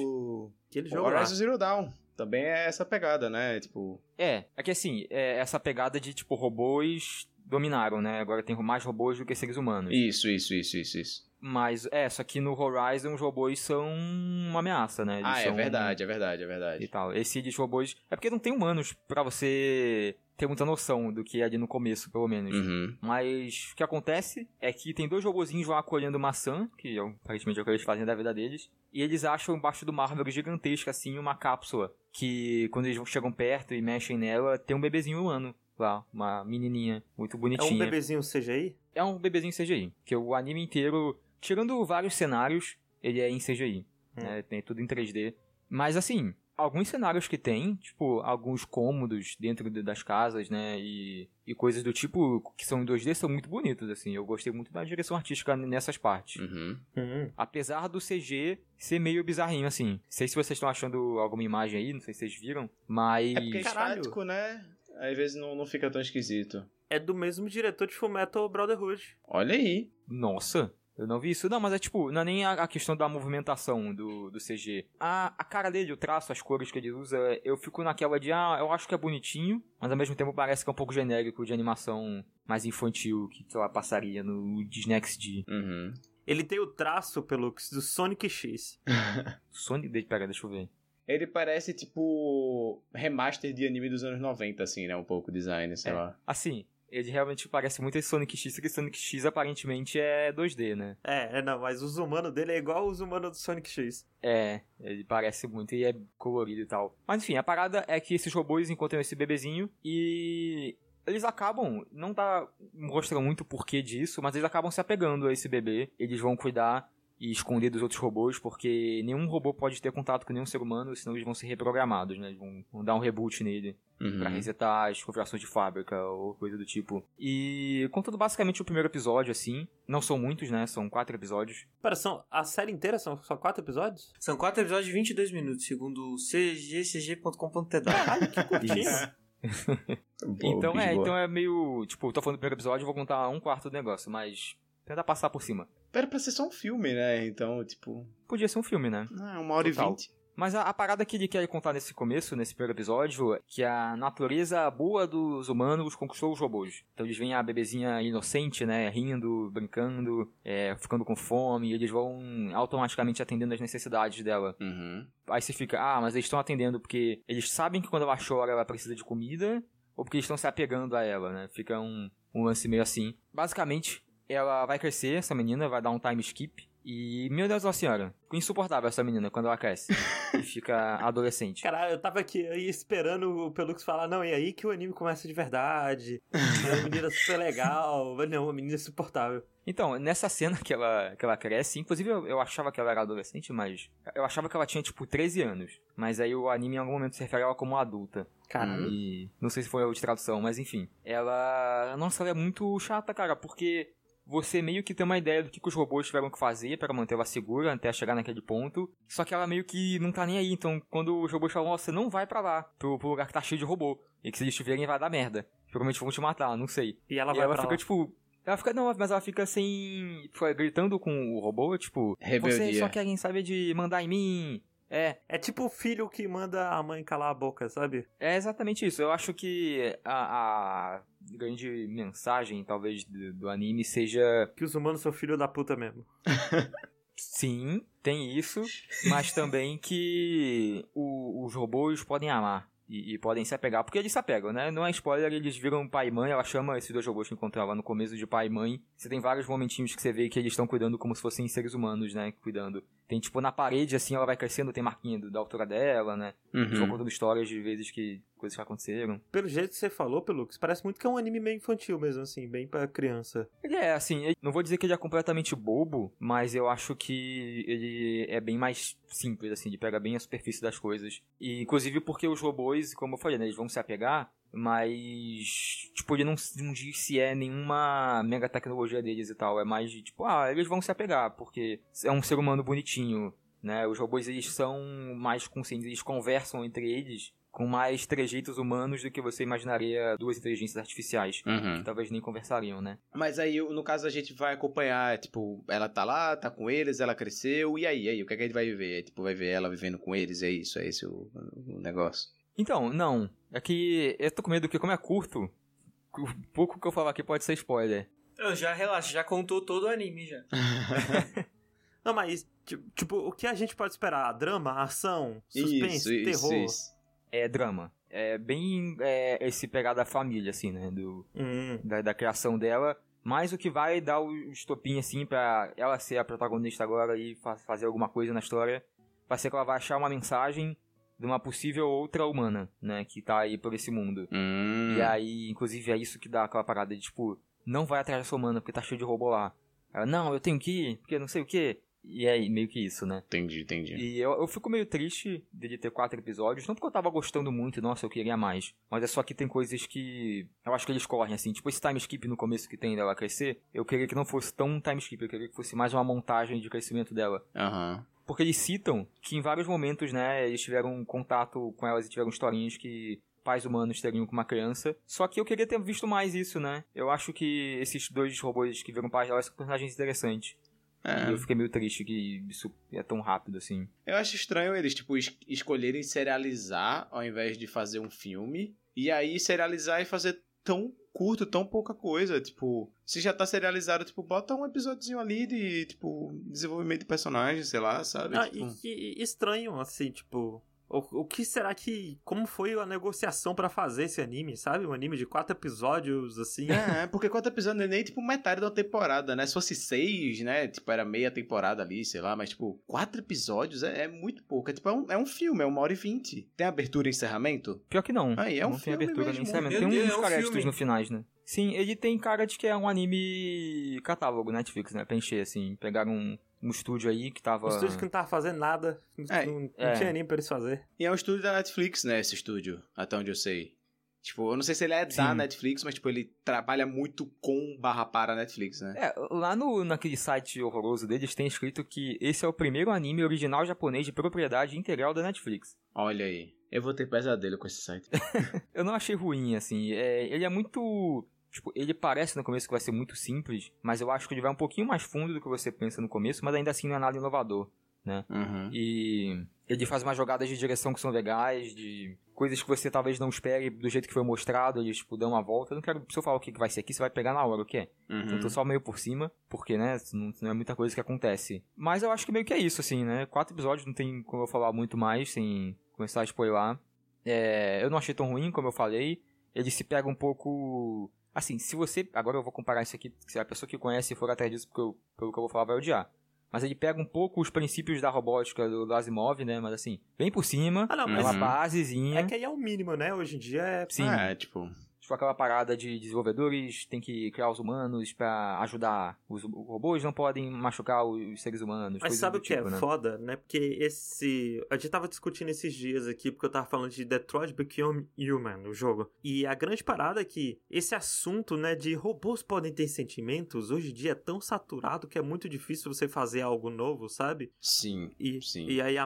Aquele o jogo lá. Horizon Zero Dawn. Também é essa pegada, né? Tipo. É, é que assim, é essa pegada de tipo robôs dominaram, né? Agora tem mais robôs do que seres humanos. Isso, isso, isso, isso, isso. Mas é, só que no Horizon os robôs são uma ameaça, né? Eles Ah, é verdade, é verdade, é E verdade. tal. Esse de robôs. É porque não tem humanos pra você ter muita noção do que é ali no começo, pelo menos. Uhum. Mas o que acontece é que tem dois robozinhos lá colhendo maçã, que é aparentemente é o que eles fazem da vida deles, e eles acham embaixo de uma árvore gigantesca, assim, uma cápsula, que quando eles chegam perto e mexem nela, tem um bebezinho humano lá, uma menininha muito É bonitinha. um bebezinho CGI? É um bebezinho CGI, que o anime inteiro, tirando vários cenários, ele é em CGI, Hum. né? Tem tudo em 3D. Mas assim, alguns cenários que tem, tipo, alguns cômodos dentro de- das casas, né? E, e coisas do tipo que são em 2D são muito bonitos, assim. Eu gostei muito da direção artística nessas partes. Uhum. Hum. Apesar do CG ser meio bizarrinho, assim. Não sei se vocês estão achando alguma imagem aí, não sei se vocês viram, mas... É porque é estático, né? Às vezes não, não fica tão esquisito. É do mesmo diretor de Fullmetal Brotherhood. Olha aí. Nossa, eu não vi isso. Não, mas é tipo, não é nem a, questão da movimentação do, do CG. A, a cara dele, o traço, as cores que ele usa, eu fico naquela de, ah, eu acho que é bonitinho, mas ao mesmo tempo parece que é um pouco genérico de animação mais infantil que, sei lá, passaria no Disney XD. Uhum. Ele tem o traço, Pelux, do Sonic X. Sonic, de- pera, deixa eu ver. Ele parece tipo remaster de anime dos anos 90, assim, né? Um pouco o design, sei É. lá. Assim, Ele realmente parece muito esse Sonic X, porque Sonic X aparentemente é 2D, né? É, é não, mas os humanos dele é igual os humanos do Sonic X. É, ele parece muito e é colorido e tal. Mas enfim, a parada é que esses robôs encontram esse bebezinho e eles acabam, não tá mostrando muito o porquê disso, mas eles acabam se apegando a esse bebê. Eles vão cuidar e esconder dos outros robôs, porque nenhum robô pode ter contato com nenhum ser humano, senão eles vão ser reprogramados, né? Eles vão, vão dar um reboot nele Uhum. pra resetar as configurações de fábrica ou coisa do tipo. E contando basicamente o primeiro episódio, assim, não são muitos, né? São quatro episódios. Pera, são, a série inteira são só quatro episódios? São quatro episódios de 22 minutos, segundo. Caralho, que curtinho. Isso. Boa, então é, boa. então é meio. Tipo, eu tô falando do primeiro episódio, eu vou contar um quarto do negócio, mas. Tentar passar por cima. Era pra ser só um filme, né? Então, tipo. Podia ser um filme, né? Ah, uma hora Total. e vinte. Mas a, a parada que ele quer contar nesse começo, nesse primeiro episódio, é que a natureza boa dos humanos conquistou os robôs. Então eles veem a bebezinha inocente, né, rindo, brincando, é, ficando com fome, e eles vão automaticamente atendendo as necessidades dela. Uhum. Aí você fica, ah, mas eles estão atendendo porque eles sabem que quando ela chora ela precisa de comida, ou porque eles estão se apegando a ela, né? Fica um, um lance meio assim. Basicamente, ela vai crescer, essa menina, vai dar um time skip. E, meu Deus da senhora, ficou insuportável essa menina quando ela cresce e fica adolescente. Caralho, eu tava aqui aí esperando o Pelux falar, não, e aí que o anime começa de verdade. É uma menina super legal. Mas não, uma menina insuportável. Então, nessa cena que ela, que ela cresce, inclusive eu, eu achava que ela era adolescente, mas eu achava que ela tinha tipo 13 anos. Mas aí o anime em algum momento se refere a ela como adulta. Caralho. E não sei se foi a de tradução, mas enfim. Ela. Nossa, ela é muito chata, cara, porque você meio que tem uma ideia do que, que os robôs tiveram que fazer para manter ela segura até chegar naquele ponto. Só que ela meio que não tá nem aí. Então, quando os robôs falam, você não vai pra lá, pro, pro lugar que tá cheio de robô. E que se eles te verem vai dar merda. Provavelmente vão te matar, não sei. E ela e vai ela pra fica, lá. tipo. Ela fica. Não, mas ela fica sem. Tipo, gritando com o robô, tipo. Rebeldia. Vocês só querem saber de mandar em mim. É, É tipo o filho que manda a mãe calar a boca, sabe? é exatamente isso. Eu acho que a, a grande mensagem, talvez, do, do anime seja. Que os humanos são filho da puta mesmo. Sim, tem isso, mas também que o- os robôs podem amar. E, e podem se apegar, porque eles se apegam, né? Não é spoiler, eles viram pai e mãe, ela chama esses dois robôs que encontrou lá no começo de pai e mãe. Você tem vários momentinhos que você vê que eles estão cuidando como se fossem seres humanos, né? Cuidando. Tem, tipo, na parede, assim, ela vai crescendo, tem marquinha do- da altura dela, né? Uhum. contando histórias de vezes que... coisas que aconteceram. Pelo jeito que você falou, Pelux, parece muito que é um anime meio infantil mesmo, assim, bem pra criança. Ele é, assim, ele- não vou dizer que ele é completamente bobo, mas eu acho que ele é bem mais simples, assim, de pegar bem a superfície das coisas. E, inclusive, porque os robôs, como eu falei, né, eles vão se apegar, mas, tipo, ele não, não diz se é nenhuma mega tecnologia deles e tal, é mais de, tipo, ah, eles vão se apegar, porque é um ser humano bonitinho, né, os robôs, eles são mais conscientes, eles conversam entre eles com mais trejeitos humanos do que você imaginaria duas inteligências artificiais Uhum. que talvez nem conversariam, né? Mas aí, no caso, a gente vai acompanhar, tipo, ela tá lá, tá com eles, ela cresceu, e aí, aí, o que, é que a gente vai ver? Tipo, vai ver ela vivendo com eles, é isso, é esse o, o negócio. Então, não. É que eu tô com medo que, como é curto, o pouco que eu falar aqui pode ser spoiler. Eu já relaxa, já contou todo o anime já. Não, mas, ti- tipo, o que a gente pode esperar? Drama, ação, suspense, terror? isso. É drama. É bem é, esse pegada família, assim, né? Do, Hum, da, da criação dela. Mas o que vai dar o estopim, assim, pra ela ser a protagonista agora e fa- fazer alguma coisa na história, vai ser que ela vai achar uma mensagem de uma possível outra humana, né? Que tá aí por esse mundo. Hum. E aí, inclusive, é isso que dá aquela parada de, tipo, não vai atrás dessa humana porque tá cheio de robô lá. Ela, não, eu tenho que ir, porque não sei o que. E é meio que isso, né? Entendi, entendi. E eu, eu fico meio triste dele ter quatro episódios, não porque eu tava gostando muito, nossa, eu queria mais. Mas é só que tem coisas que eu acho que eles correm, assim. Tipo esse time skip no começo que tem dela crescer, eu queria que não fosse tão um time skip, eu queria que fosse mais uma montagem de crescimento dela. Aham. Porque eles citam que em vários momentos, né, eles tiveram contato com elas e tiveram historinhas que pais humanos teriam com uma criança. Só que eu queria ter visto mais isso, né? Eu acho que esses dois robôs que viram pais delas são personagens interessantes. É. E eu fiquei meio triste que isso é tão rápido assim. Eu acho estranho eles, tipo, es- escolherem serializar ao invés de fazer um filme. E aí serializar e fazer tão curto, tão pouca coisa. Tipo, se já tá serializado, tipo, bota um episódiozinho ali de, tipo, desenvolvimento de personagem, sei lá, sabe? Ah, Tipo, e, e- estranho, assim, tipo. O, o que será que. Como foi a negociação pra fazer esse anime, sabe? Um anime de quatro episódios, assim. É, porque quatro episódios não é nem tipo metade da temporada, né? Se fosse seis, né? Tipo, era meia temporada ali, sei lá, mas tipo, quatro episódios é, é muito pouco. É tipo, é um, é um filme, é uma hora e vinte. Tem abertura e encerramento? Pior que não. Aí, é um não tem filme abertura mesmo. nem encerramento. Tem uns é um no finais, né? Sim, ele tem cara de que é um anime catálogo Netflix, né? Pra encher, assim. Pegaram um, um estúdio aí que tava... Um estúdio que não tava fazendo nada. É, não não é. tinha anime pra eles fazer. E é um estúdio da Netflix, né? Esse estúdio, até onde eu sei. Tipo, eu não sei se ele é da Sim. Netflix, mas tipo, ele trabalha muito com barra para Netflix, né? É, lá no, naquele site horroroso deles tem escrito que esse é o primeiro anime original japonês de propriedade integral da Netflix. Olha aí. Eu vou ter pesadelo com esse site. Eu não achei ruim, assim. É, ele é muito. Tipo, ele parece no começo que vai ser muito simples, mas eu acho que ele vai um pouquinho mais fundo do que você pensa no começo, mas ainda assim não é nada inovador. Uhum. E ele faz umas jogadas de direção que são legais, de coisas que você talvez não espere do jeito que foi mostrado, eles tipo, dão uma volta. Eu não quero, se eu falar o que que vai ser aqui, você vai pegar na hora o que é. Uhum. Então eu tô só meio por cima, porque, né, não, não é muita coisa que acontece. Mas eu acho que meio que é isso, assim, né? Quatro episódios, não tem como eu falar muito mais, sem começar a spoiler. É, eu não achei tão ruim, como eu falei. Ele se pega um pouco... Assim, se você... Agora eu vou comparar isso aqui, se a pessoa que conhece for atrás disso, porque eu, pelo que eu vou falar, vai odiar. Mas ele pega um pouco os princípios da robótica do, do Asimov, né? Mas assim, bem por cima, Ah, não, é mas uma Uhum. basezinha. é que aí é o mínimo, né? Hoje em dia é. Sim, É, tipo... Tipo aquela parada de desenvolvedores tem que criar os humanos pra ajudar. Os robôs não podem machucar os seres humanos. Mas sabe o que tipo, é né? foda, né? Porque esse. A gente tava discutindo esses dias aqui, porque eu tava falando de Detroit Become Human, o jogo. E a grande parada é que esse assunto, né, de robôs podem ter sentimentos, hoje em dia é tão saturado que é muito difícil você fazer algo novo, sabe? Sim. E, Sim. e aí a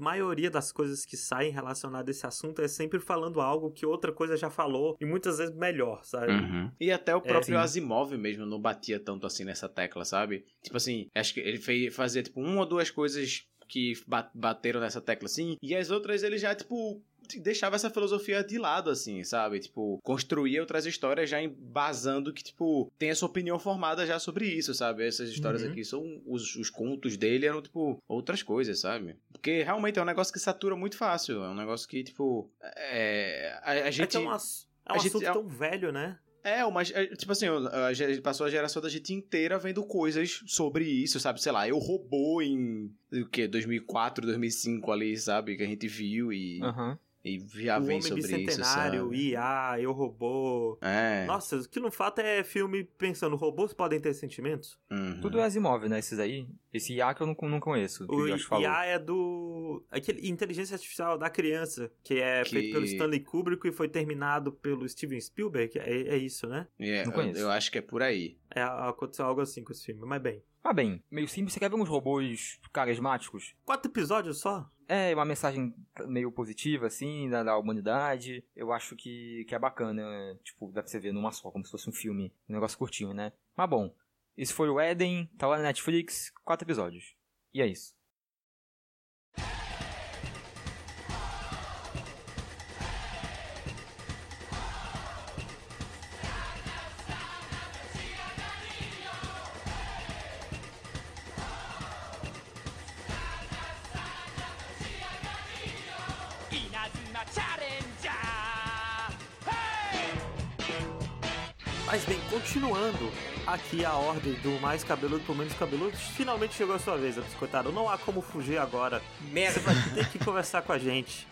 maioria das coisas que saem relacionadas a esse assunto é sempre falando algo que outra coisa já falou e muitas vezes melhor, sabe? Uhum. E até o próprio sim. Asimov mesmo não batia tanto assim nessa tecla, sabe? Tipo assim, acho que ele fez, fazia tipo uma ou duas coisas que ba- bateram nessa tecla assim, e as outras ele já, tipo, deixava essa filosofia de lado, assim, sabe? Tipo, construía outras histórias já embasando que, tipo, tem a sua opinião formada já sobre isso, sabe? Essas histórias Uhum. aqui são. Os, os contos dele eram, tipo, outras coisas, sabe? Porque realmente é um negócio que satura muito fácil. É um negócio que, tipo. É. A, a É gente. que é um, ass- é um a gente- assunto é tão velho, né? É, mas, é, tipo assim, a gente passou a geração da gente inteira vendo coisas sobre isso, sabe? Sei lá, eu robô em, o quê? 2004, 2005 ali, sabe? Que a gente viu e, Aham. E já o vem Homem sobre isso, Bicentenário, sabe? IA, Eu Robô. É. Nossa, o que no fato é filme pensando, robôs podem ter sentimentos? uhum. Tudo é Asimov, né? Esses aí. Esse IA que eu não, não conheço. O o Josh falou. IA é do. Aquele inteligência artificial da criança, que é Que- feito pelo Stanley Kubrick e foi terminado pelo Steven Spielberg. É, é isso, né? É, Não eu, conheço. eu acho que é por aí. É, aconteceu algo assim com esse filme, mas bem. Ah, bem, meio simples. Você quer ver uns robôs carismáticos? Quatro episódios só? É, uma mensagem meio positiva, assim, da, da humanidade. Eu acho que, que é bacana. Tipo, dá pra você ver numa só, como se fosse um filme. Um negócio curtinho, né? Mas bom, esse foi o Eden, tá lá na Netflix, quatro episódios. E é isso. Mas bem, continuando aqui a ordem do mais cabeludo pro menos cabeludo, finalmente chegou a sua vez, biscoitado. Não há como fugir agora. Você Merda. vai ter que conversar com a gente.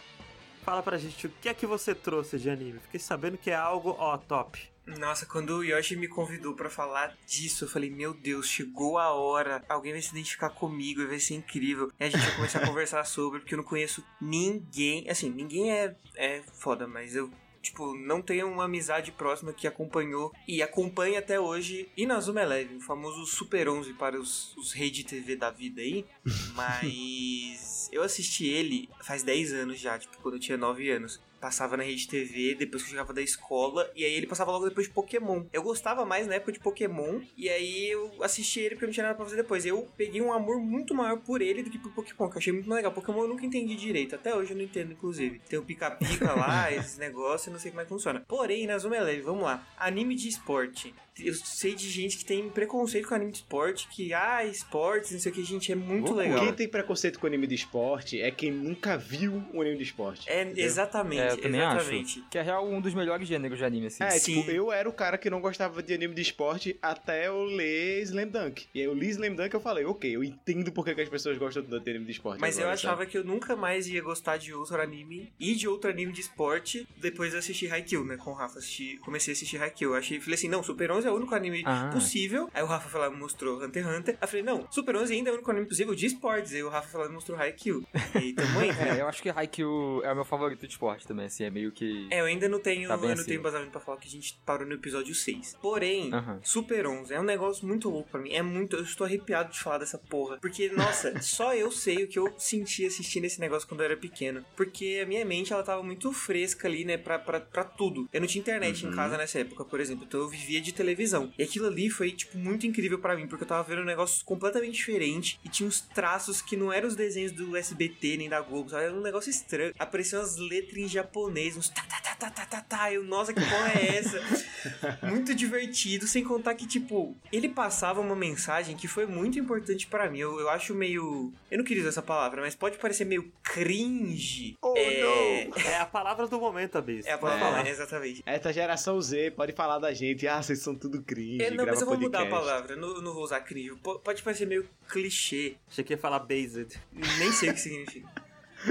Fala pra gente o que é que você trouxe de anime. Fiquei sabendo que é algo, ó, top. Nossa, quando o Yoshi me convidou pra falar disso, eu falei, meu Deus, chegou a hora. Alguém vai se identificar comigo e vai ser incrível. E a gente vai começar a conversar sobre, porque eu não conheço ninguém. Assim, ninguém é, é foda, mas eu. Tipo, não tenho uma amizade próxima que acompanhou e acompanha até hoje Inazuma Eleven, o famoso Super 11 para os, os reis de TV da vida aí. Mas eu assisti ele faz 10 anos já, tipo, quando eu tinha 9 anos. Passava na rede TV depois que eu chegava da escola, e aí ele passava logo depois de Pokémon. Eu gostava mais na época de Pokémon, e aí eu assisti ele porque não tinha nada pra fazer depois. Eu peguei um amor muito maior por ele do que por Pokémon, que eu achei muito legal. Pokémon eu nunca entendi direito, até hoje eu não entendo, inclusive. Tem o pica-pica lá, esses negócios, eu não sei como é que funciona. Porém, na Zuma Eleve, vamos lá. Anime de esporte eu sei de gente que tem preconceito com anime de esporte, que, ah, esportes, não sei o que, gente, é muito legal. Quem tem preconceito com anime de esporte é quem nunca viu um anime de esporte. É, entendeu? exatamente, É, eu também exatamente. acho. Que é real um dos melhores gêneros de anime, assim. É, Sim. tipo, eu era o cara que não gostava de anime de esporte até eu ler Slam Dunk. E aí eu li Slam Dunk e eu falei, ok, eu entendo porque que as pessoas gostam tanto de anime de esporte Mas eu agora, achava sabe? que eu nunca mais ia gostar de outro anime e de outro anime de esporte depois de assistir Haikyuu, né? Com o Rafa. Assisti, comecei a assistir Haikyuu. Eu achei, falei assim, não, Super 11 é o único anime Ah. possível. Aí o Rafa falou, mostrou Hunter x Hunter. Aí eu falei, não, Super 11 ainda é o único anime possível de esportes. Aí o Rafa falou, mostrou Haikyuu. E tamo aí, né? É, eu acho que Haikyuu é o meu favorito de esporte também, assim, é meio que... É, eu ainda não tenho, Tá eu não tenho embasamento pra falar que a gente parou no episódio 6. Porém. Super 11 é um negócio muito louco pra mim. É muito, eu estou arrepiado de falar dessa porra, porque nossa, só eu sei o que eu senti assistindo esse negócio quando eu era pequeno, porque a minha mente ela tava muito fresca ali, né, pra, pra, pra tudo. Eu não tinha internet em Uhum. casa nessa época, por exemplo, então eu vivia de televisão. E aquilo ali foi tipo muito incrível pra mim, porque eu tava vendo um negócio completamente diferente e tinha uns traços que não eram os desenhos do SBT nem da Globo, sabe? Era um negócio estranho. Apareciam umas letras em japonês, uns tá tá tá tá tá tá tá. Eu, nossa, que porra é essa? muito divertido, sem contar que, tipo, ele passava uma mensagem que foi muito importante pra mim. Eu, eu acho meio. Eu não queria usar essa palavra, mas pode parecer meio cringe. Oh, é... É a palavra do momento, Abis. É a palavra, falar. exatamente. Essa geração Z pode falar da gente, ah, vocês são tudo cringe, É, não, mas eu vou mudar a podcast. palavra, eu não, eu não vou usar cringe. Po- Pode parecer meio clichê. Achei que ia falar based. Nem sei o que significa.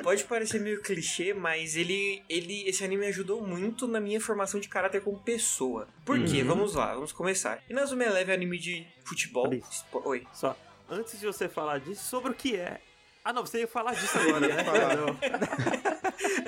Pode parecer meio clichê, mas ele, ele, esse anime ajudou muito na minha formação de caráter como pessoa. Por quê? Uhum. Vamos lá, vamos começar. Inazuma Eleven é anime de futebol. Oi. Só, antes de você falar disso, sobre o que é. Ah, não, você ia falar disso agora, né? Falar.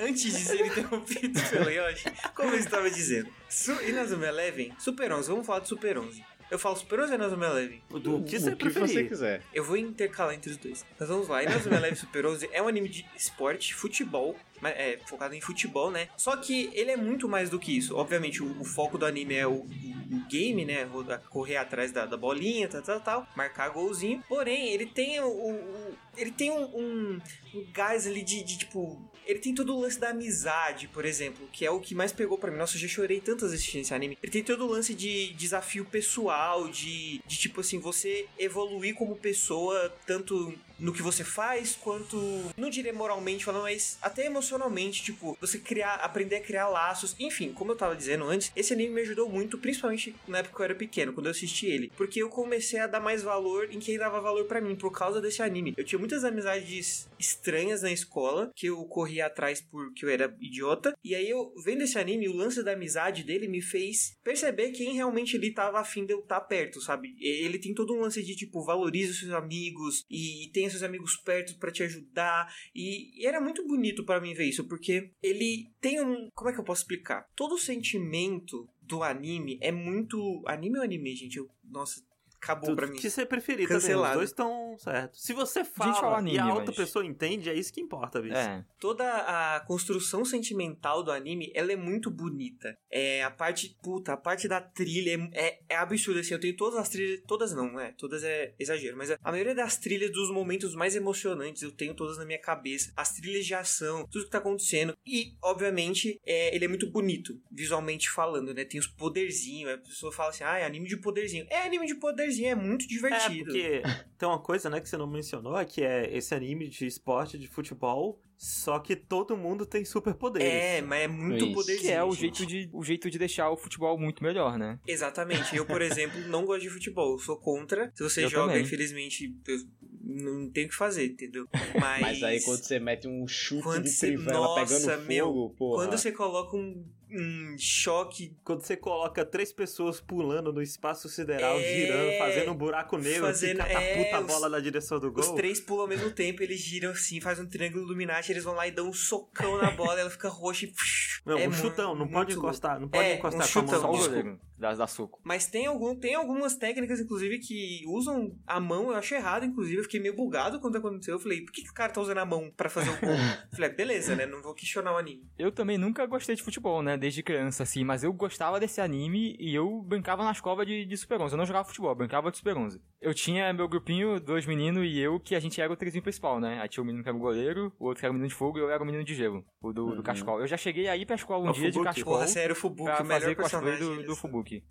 Antes de ser interrompido pelo Yoshi, como eu estava dizendo, Su Inazuma Eleven, Super 11, vamos falar de Super 11. Eu falo Super 11 ou Inazuma Eleven? Do que você o que você quiser. Eu vou intercalar entre os dois. Mas vamos lá, Inazuma Eleven Super 11 é um anime de esporte, futebol, é focado em futebol, né? Só que ele é muito mais do que isso. Obviamente, o, o foco do anime é o, o- o game, né? Correr atrás da, da bolinha, tal, tal, tal, marcar golzinho. Porém, ele tem o- ele tem um, um, um gás ali de, de, tipo. Ele tem todo o lance da amizade, por exemplo, que é o que mais pegou pra mim. Nossa, eu já chorei tantas assistindo esse anime. Ele tem todo o lance de desafio pessoal, de, de tipo assim, você evoluir como pessoa, tanto no que você faz, quanto, não diria moralmente falando, mas até emocionalmente, tipo, você criar, aprender a criar laços. Enfim, como eu tava dizendo antes, esse anime me ajudou muito, principalmente na época que eu era pequeno, quando eu assisti ele. Porque eu comecei a dar mais valor em quem dava valor pra mim, por causa desse anime. Eu tinha muitas amizades estranhas na escola, que eu corria atrás porque eu era idiota. E aí eu, vendo esse anime, o lance da amizade dele me fez perceber quem realmente ele tava afim de eu estar perto, sabe? Ele tem todo um lance de, tipo, valoriza os seus amigos e, e seus amigos perto pra te ajudar. E, e era muito bonito pra mim ver isso, porque ele tem um. Como é que eu posso explicar? Todo o sentimento do anime é muito. Anime ou anime, gente? Eu, nossa, acabou pra Tudo mim. que você preferir também. Os Cancelado. dois estão certos. Se você fala fala anime, e a outra mas- pessoa entende, é isso que importa, bicho. É. toda a construção sentimental do anime, ela é muito bonita. É a parte, puta, a parte da trilha é, é, é absurda, assim, eu tenho todas as trilhas, todas não, né, todas é exagero, mas a, a maioria das trilhas dos momentos mais emocionantes eu tenho todas na minha cabeça, as trilhas de ação, tudo que tá acontecendo, e, obviamente, é, ele é muito bonito, visualmente falando, né, tem os poderzinhos, a pessoa fala assim, ah, é anime de poderzinho, é anime de poderzinho, é muito É, divertido. porque tem uma coisa, né, que você não mencionou, é que é esse anime de esporte, de futebol, só que todo mundo tem superpoderes. É, mas é muito Isso. poderzinho. Que é o jeito, de, o jeito de deixar o futebol muito melhor, né? Exatamente. Eu, por exemplo, não gosto de futebol. Eu sou contra. Se você Eu joga, também. infelizmente, eu não tenho o que fazer, entendeu? Mas, Mas aí quando você mete um chute Quando de você- trivela Nossa, pegando meu, fogo, porra. quando você coloca um, um choque. Quando você coloca três pessoas pulando no espaço sideral, É, girando, fazendo um buraco negro fazendo- que catapulta é, a os- bola na direção do gol. Os três pulam ao mesmo tempo, eles giram assim, fazem um triângulo Illuminati, eles vão lá e dão um socão na bola, ela fica roxa e. Não, é um chutão, não pode encostar, não pode É, encostar um com a mão chutão, Só na o bola. desculpa. goleiro dá, dá soco. Mas tem, algum, tem algumas técnicas, inclusive, que usam a mão, eu acho errado, inclusive. Eu fiquei meio bugado quando aconteceu. Eu falei, por que, que o cara tá usando a mão pra fazer o gol? Eu falei, ah, beleza, né? Não vou questionar o anime. Eu também nunca gostei de futebol, né? Desde criança, assim. Mas eu gostava desse anime e eu brincava na escola de, de Super 11. Eu não jogava futebol, eu brincava de Super 11. Eu tinha meu grupinho, dois meninos e eu, que a gente era o trizinho principal, né? Aí tinha o menino que era o goleiro, o outro que era o menino de fogo e eu era o menino de gelo, o do, do Uhum. cachecol. Eu já cheguei aí pra escola um O dia de Fubuki. cachecol Porra, sério, o Fubuki, pra o melhor fazer cosplay do, do Fubuki.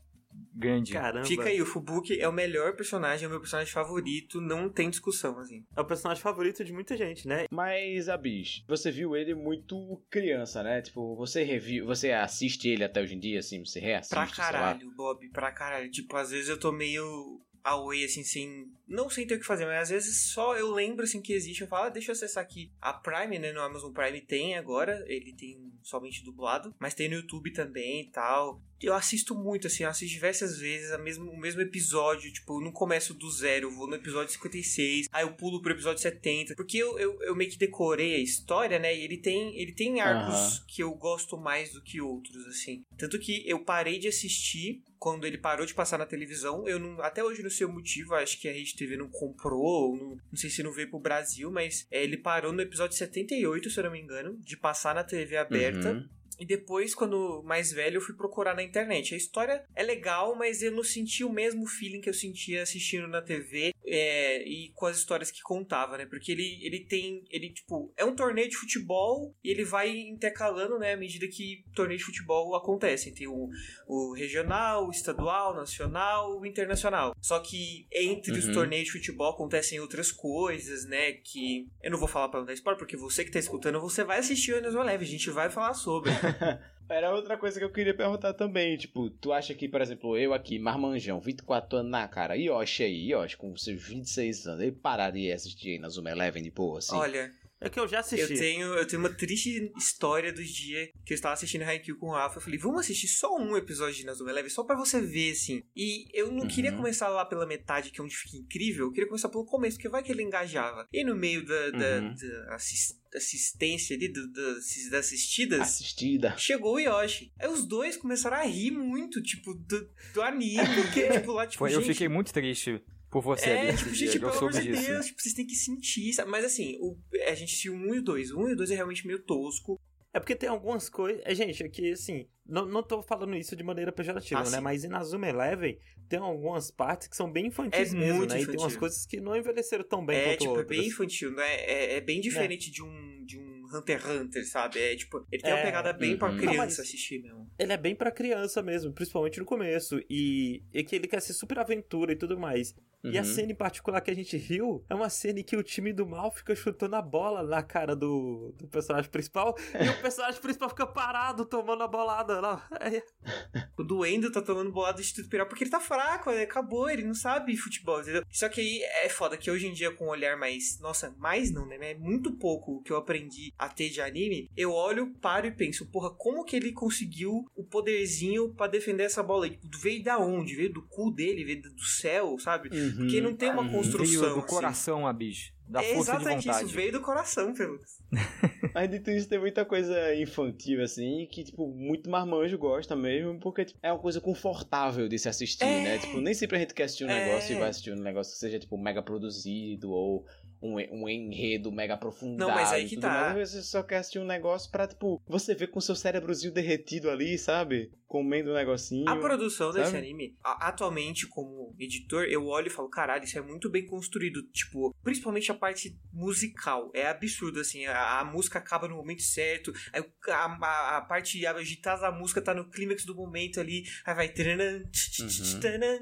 Grande. Caramba. Fica aí, o Fubuki é o melhor personagem, é o meu personagem favorito, não tem discussão, assim. É o personagem favorito de muita gente, né? Mas, Abis, você viu ele muito criança, né? Tipo, você reviu, você assiste ele até hoje em dia, assim, você reassiste, Pra sei lá. caralho, Bob, pra caralho. Tipo, às vezes eu tô meio away, assim, sem. Não sem ter o que fazer, mas às vezes só eu lembro, assim, que existe. Eu falo, ah, deixa eu acessar aqui. A Prime, né, no Amazon Prime tem agora, ele tem somente dublado, mas tem no YouTube também e tal. Eu assisto muito, assim, eu assisto diversas vezes a mesmo, o mesmo episódio. Tipo, eu não começo do zero, eu vou no episódio 56, aí eu pulo pro episódio 70. Porque eu, eu, eu meio que decorei a história, né? E ele tem, ele tem arcos Aham. que eu gosto mais do que outros, assim. Tanto que eu parei de assistir quando ele parou de passar na televisão. Eu não, até hoje não sei o motivo, acho que a Rede TV não comprou, ou não, não sei se não veio pro Brasil, mas é, ele parou no episódio 78, se eu não me engano, de passar na TV aberta. Uhum. E depois, quando mais velho, eu fui procurar na internet. A história é legal, mas eu não senti o mesmo feeling que eu sentia assistindo na TV é, e com as histórias que contava, né? Porque ele, ele tem. Ele, tipo, é um torneio de futebol e ele vai intercalando, né? À medida que torneios de futebol acontecem. Tem o, o regional, o estadual, o nacional, o internacional. Só que entre os Uhum. torneios de futebol acontecem outras coisas, né? Que eu não vou falar pra não dar spoiler, porque você que tá escutando, você vai assistir o Enerson Leve. A gente vai falar sobre. Era outra coisa que eu queria perguntar também, tipo, tu acha que, por exemplo, eu aqui, Marmanjão, 24 anos na cara, Yoshi aí, Yoshi com seus 26 anos, ele pararia assistir aí na Zuma Eleven de boa, assim? Olha, É que eu já assisti. eu tenho, eu tenho uma triste história dos dias que eu estava assistindo Haikyuu com o Rafa. Eu falei, vamos assistir só um episódio de Nazuma Eleven, só pra você ver, assim. E eu não Uhum. queria começar lá pela metade, que é onde fica incrível. Eu queria começar pelo começo, porque vai que ele engajava. E no meio da, da- Uhum. da assis- assistência ali, do, do- das assistidas, Assistida. chegou o Yoshi. Aí os dois começaram a rir muito, tipo, do, do anime. Porque, tipo, lá, tipo, Foi, eu gente, fiquei muito triste por você é, ali. tipo, gente, dia, pelo eu amor soube de disso. Deus, tipo, vocês têm que sentir, sabe? Mas assim, o, a gente assistiu um e o dois. O um e o dois é realmente meio tosco. É porque tem algumas coisas. É, gente, aqui assim. Não, não tô falando isso de maneira pejorativa, Ah, né? sim. Mas em Nazuma Eleven tem algumas partes que são bem infantis É mesmo, muito né? E tem umas infantil. coisas que não envelheceram tão bem é, quanto tipo, é outras. bem infantil, né? É, é bem diferente de um de um Hunter x Hunter, sabe? É tipo, ele tem uma É, pegada bem pra uhum. criança Não, assistir mesmo. Ele é bem pra criança mesmo, principalmente no começo. E, e que ele quer ser super aventura e tudo mais. E a Uhum. cena em particular que a gente riu é uma cena em que o time do mal fica chutando a bola na cara do, do personagem principal e o personagem principal fica parado tomando a bolada lá. É, O Duendo tá tomando bolada do Instituto Piral porque ele tá fraco, ele acabou, ele não sabe futebol, entendeu? Só que aí é foda que hoje em dia, com um olhar mais. Nossa, mais não, né? É muito pouco que eu aprendi a ter de anime. Eu olho, paro e penso, porra, como que ele conseguiu o poderzinho pra defender essa bola aí? Veio da onde? Veio do cu dele? Veio do céu, sabe? Uhum. Porque não tem uma Uhum. construção. Veio do assim. coração, a bicho. Da é força de exatamente vontade. isso, veio do coração, pelo. Mas dito isso, tem muita coisa infantil, assim, que, tipo, muito marmanjo gosta mesmo, porque tipo, é uma coisa confortável de se assistir, É. né? Tipo, nem sempre a gente quer assistir um É. negócio e vai assistir um negócio que seja, tipo, mega produzido ou um, um enredo mega aprofundado. Não, mas aí e que tudo tá. mais. Às vezes você só quer assistir um negócio pra, tipo, você ver com seu cérebrozinho derretido ali, sabe? Comendo um negocinho. A produção desse sabe? anime, a- atualmente, como editor, eu olho e falo, caralho, isso é muito bem construído. Tipo, principalmente a parte musical. É absurdo, assim. A, a música acaba no momento certo. A, a, a parte agitada da música tá no clímax do momento ali. Aí vai. tch,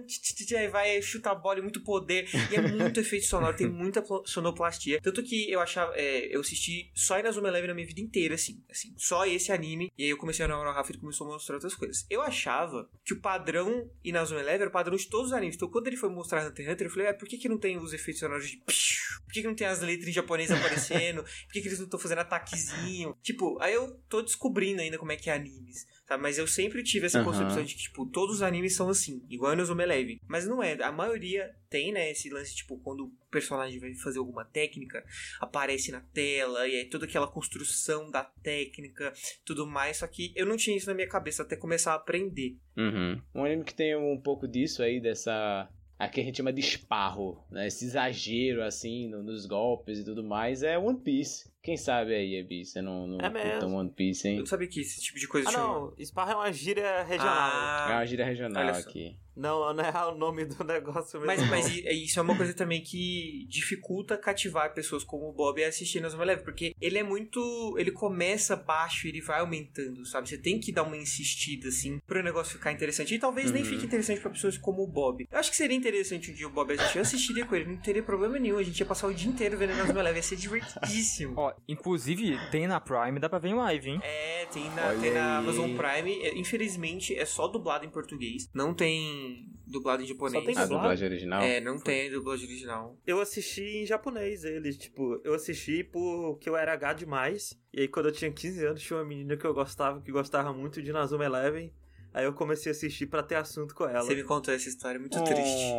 tch, tch, Aí vai, chuta a bola, e muito poder. E é muito efeito sonoro, tem muita sonoplastia. Tanto que eu achava. é, eu assisti só Inazuma Eleven na minha vida inteira, assim. assim só esse anime. E aí eu comecei a namorar o Rafa e começou a mostrar outras coisas. Eu achava que o padrão Inazuma Eleven era o padrão de todos os animes. Então quando ele foi mostrar Hunter x Hunter, eu falei, ah, por que, que não tem os efeitos sonoros de. Por que, que não tem as letras em japonês aparecendo? Por que, que eles não estão fazendo ataquezinho? Tipo, aí eu tô descobrindo ainda como é que é animes. Tá? Mas eu sempre tive essa Aham. concepção de que, tipo, todos os animes são assim, igual no Zoma Eleven. Mas não é. A maioria tem, né, esse lance, tipo, quando o personagem vai fazer alguma técnica, aparece na tela, e aí toda aquela construção da técnica, tudo mais. Só que eu não tinha isso na minha cabeça até começar a aprender. Uhum. Um anime que tem um pouco disso aí, dessa. Aqui a gente chama de esparro, né? Esse exagero, assim, no- nos golpes e tudo mais, é One Piece. Quem sabe aí, Ebi, você não, não É mesmo. One Piece, Eu hein? não sabia que esse tipo de coisa Ah, tinha. não. Sparra é uma gíria regional. É Ah, uma gíria regional aqui. Não, não é o nome do negócio mesmo. Mas, mas i- isso é uma coisa também que dificulta cativar pessoas como o Bob a assistir Zoma Leve, porque ele é muito. Ele começa baixo e ele vai aumentando, sabe? Você tem que dar uma insistida, assim, pro negócio ficar interessante. E talvez nem Uhum. fique interessante pra pessoas como o Bob. Eu acho que seria interessante um dia o Bob assistir. Eu assistiria com ele, não teria problema nenhum. A gente ia passar o dia inteiro vendo Zoma Leve, ia ser divertidíssimo. Ó, inclusive, tem na Prime, dá pra ver em live, hein? É, tem na, tem na. Amazon Prime. É, Infelizmente, é só dublado em português. Não tem dublado em japonês. tem A dublado? dublagem original? É, não tem dublagem original. Eu assisti em japonês eles, tipo, eu assisti porque eu era H demais. E aí quando eu tinha 15 anos, tinha uma menina que eu gostava, que gostava muito de Nazuma Eleven. Aí eu comecei a assistir pra ter assunto com ela. Você me contou essa história, é muito triste.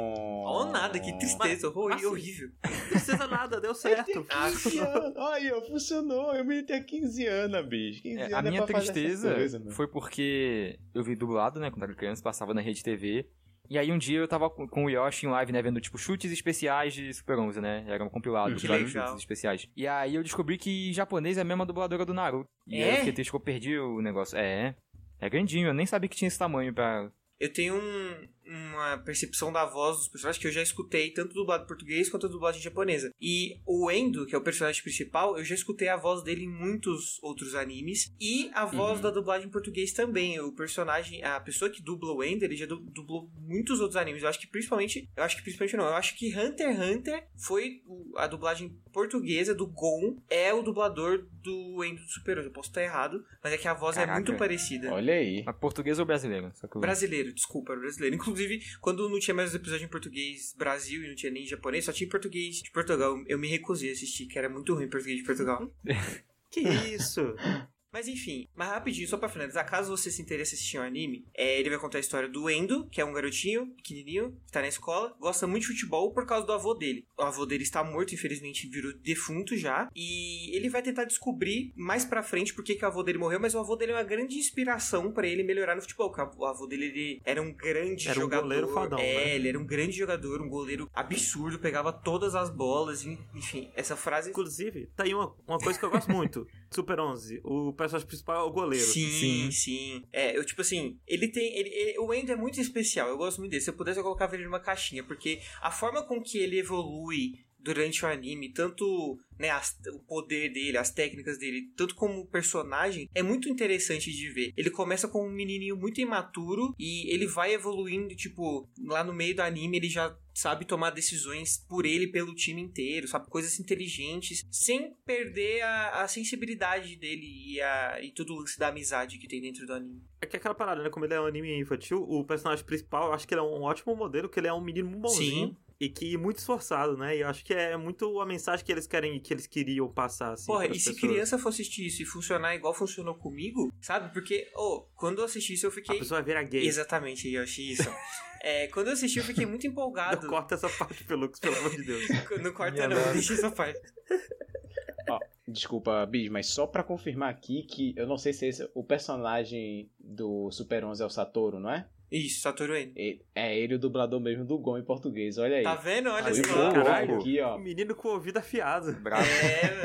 Oh, nada, que tristeza, horror- assim, horrível. Não precisa nada, deu certo. 15 anos. Aí, ó, funcionou. Eu me tinha 15 anos, bicho. 15 É, anos a minha é fazer essas tristeza coisas, mano. foi porque eu vi dublado, né, quando era criança, passava na Rede TV. E aí um dia eu tava com o Yoshi em live, né, vendo tipo chutes especiais de Super 11, né? Era um compilado Que de vários chutes especiais. E aí eu descobri que japonês é a mesma dubladora do Naruto. E aí É? eu fiquei triste que eu perdi o negócio. É, é grandinho, eu nem sabia que tinha esse tamanho pra... Eu tenho um- uma percepção da voz dos personagens que eu já escutei, tanto dublado em português quanto dublagem japonesa. E o Endo, que é o personagem principal, eu já escutei a voz dele em muitos outros animes. E a voz Uhum. da dublagem em português também. O personagem, a pessoa que dubla o Endo, ele já du- dublou muitos outros animes. Eu acho que principalmente. Eu acho que principalmente não. Eu acho que Hunter x Hunter foi a dublagem portuguesa do Gon. É o dublador do Endo do Super 11. Eu posso estar errado, mas é que a voz é Caraca. muito parecida. Olha aí. Mas português ou brasileiro? Só que eu... Brasileiro, desculpa, era brasileiro. Inclusive, quando não tinha mais os episódios em português Brasil e não tinha nem em japonês, só tinha em português de Portugal. Eu me recusei a assistir, que era muito ruim em português de Portugal. Que isso? Mas enfim, mas rapidinho, só pra finalizar, caso você se interesse em assistir um anime, é, ele vai contar a história do Endo, que é um garotinho pequenininho, que tá na escola, gosta muito de futebol por causa do avô dele. O avô dele está morto, infelizmente virou defunto já, e ele vai tentar descobrir mais pra frente por que, que o avô dele morreu, mas o avô dele é uma grande inspiração pra ele melhorar no futebol, porque o avô dele ele era um grande Era um jogador. goleiro fodão, É, né? ele era um grande jogador, um goleiro absurdo, pegava todas as bolas, enfim, essa frase... Inclusive, tá aí uma, uma coisa que eu gosto muito. Super 11, o personagem principal é o goleiro. Sim, Sim. sim, É, eu, tipo assim, ele tem. Ele, ele- o Endo é muito especial, eu gosto muito dele. Se eu pudesse, eu colocava ele numa caixinha, porque a forma com que ele evolui durante o anime, tanto né, as- o poder dele, as técnicas dele, tanto como personagem, é muito interessante de ver. Ele começa com um menininho muito imaturo e ele vai evoluindo, tipo, lá no meio do anime ele já sabe tomar decisões por ele pelo time inteiro, sabe? Coisas inteligentes, sem perder a, a sensibilidade dele e, a, e todo o lance da amizade que tem dentro do anime. É que é aquela parada, né? Como ele é um anime infantil, o personagem principal, eu acho que ele é um ótimo modelo, que ele é um menino bonzinho. Sim. E que muito esforçado, né? E eu acho que é muito a mensagem que eles querem, que eles queriam passar, assim. Porra, e se pessoas. criança for assistir isso e funcionar igual funcionou comigo, sabe? Porque, oh, quando eu assisti isso eu A fiquei. pessoa vai virar gay. Exatamente, eu achei isso. É, quando eu assisti eu fiquei muito empolgado. Não corta essa parte, Pelux, pelo amor de Deus. Não corta Minha não, nossa. deixa essa parte. Ó, desculpa, Bis, mas só pra confirmar aqui que eu não sei se esse, o personagem do Super 11 é o Satoru, não é? Isso, Satoru Endo. É ele o dublador mesmo do Gon em português, olha aí. Tá vendo? Olha Aí, só. pô, Caralho. aqui, O ó. menino com o ouvido afiado. Bravo.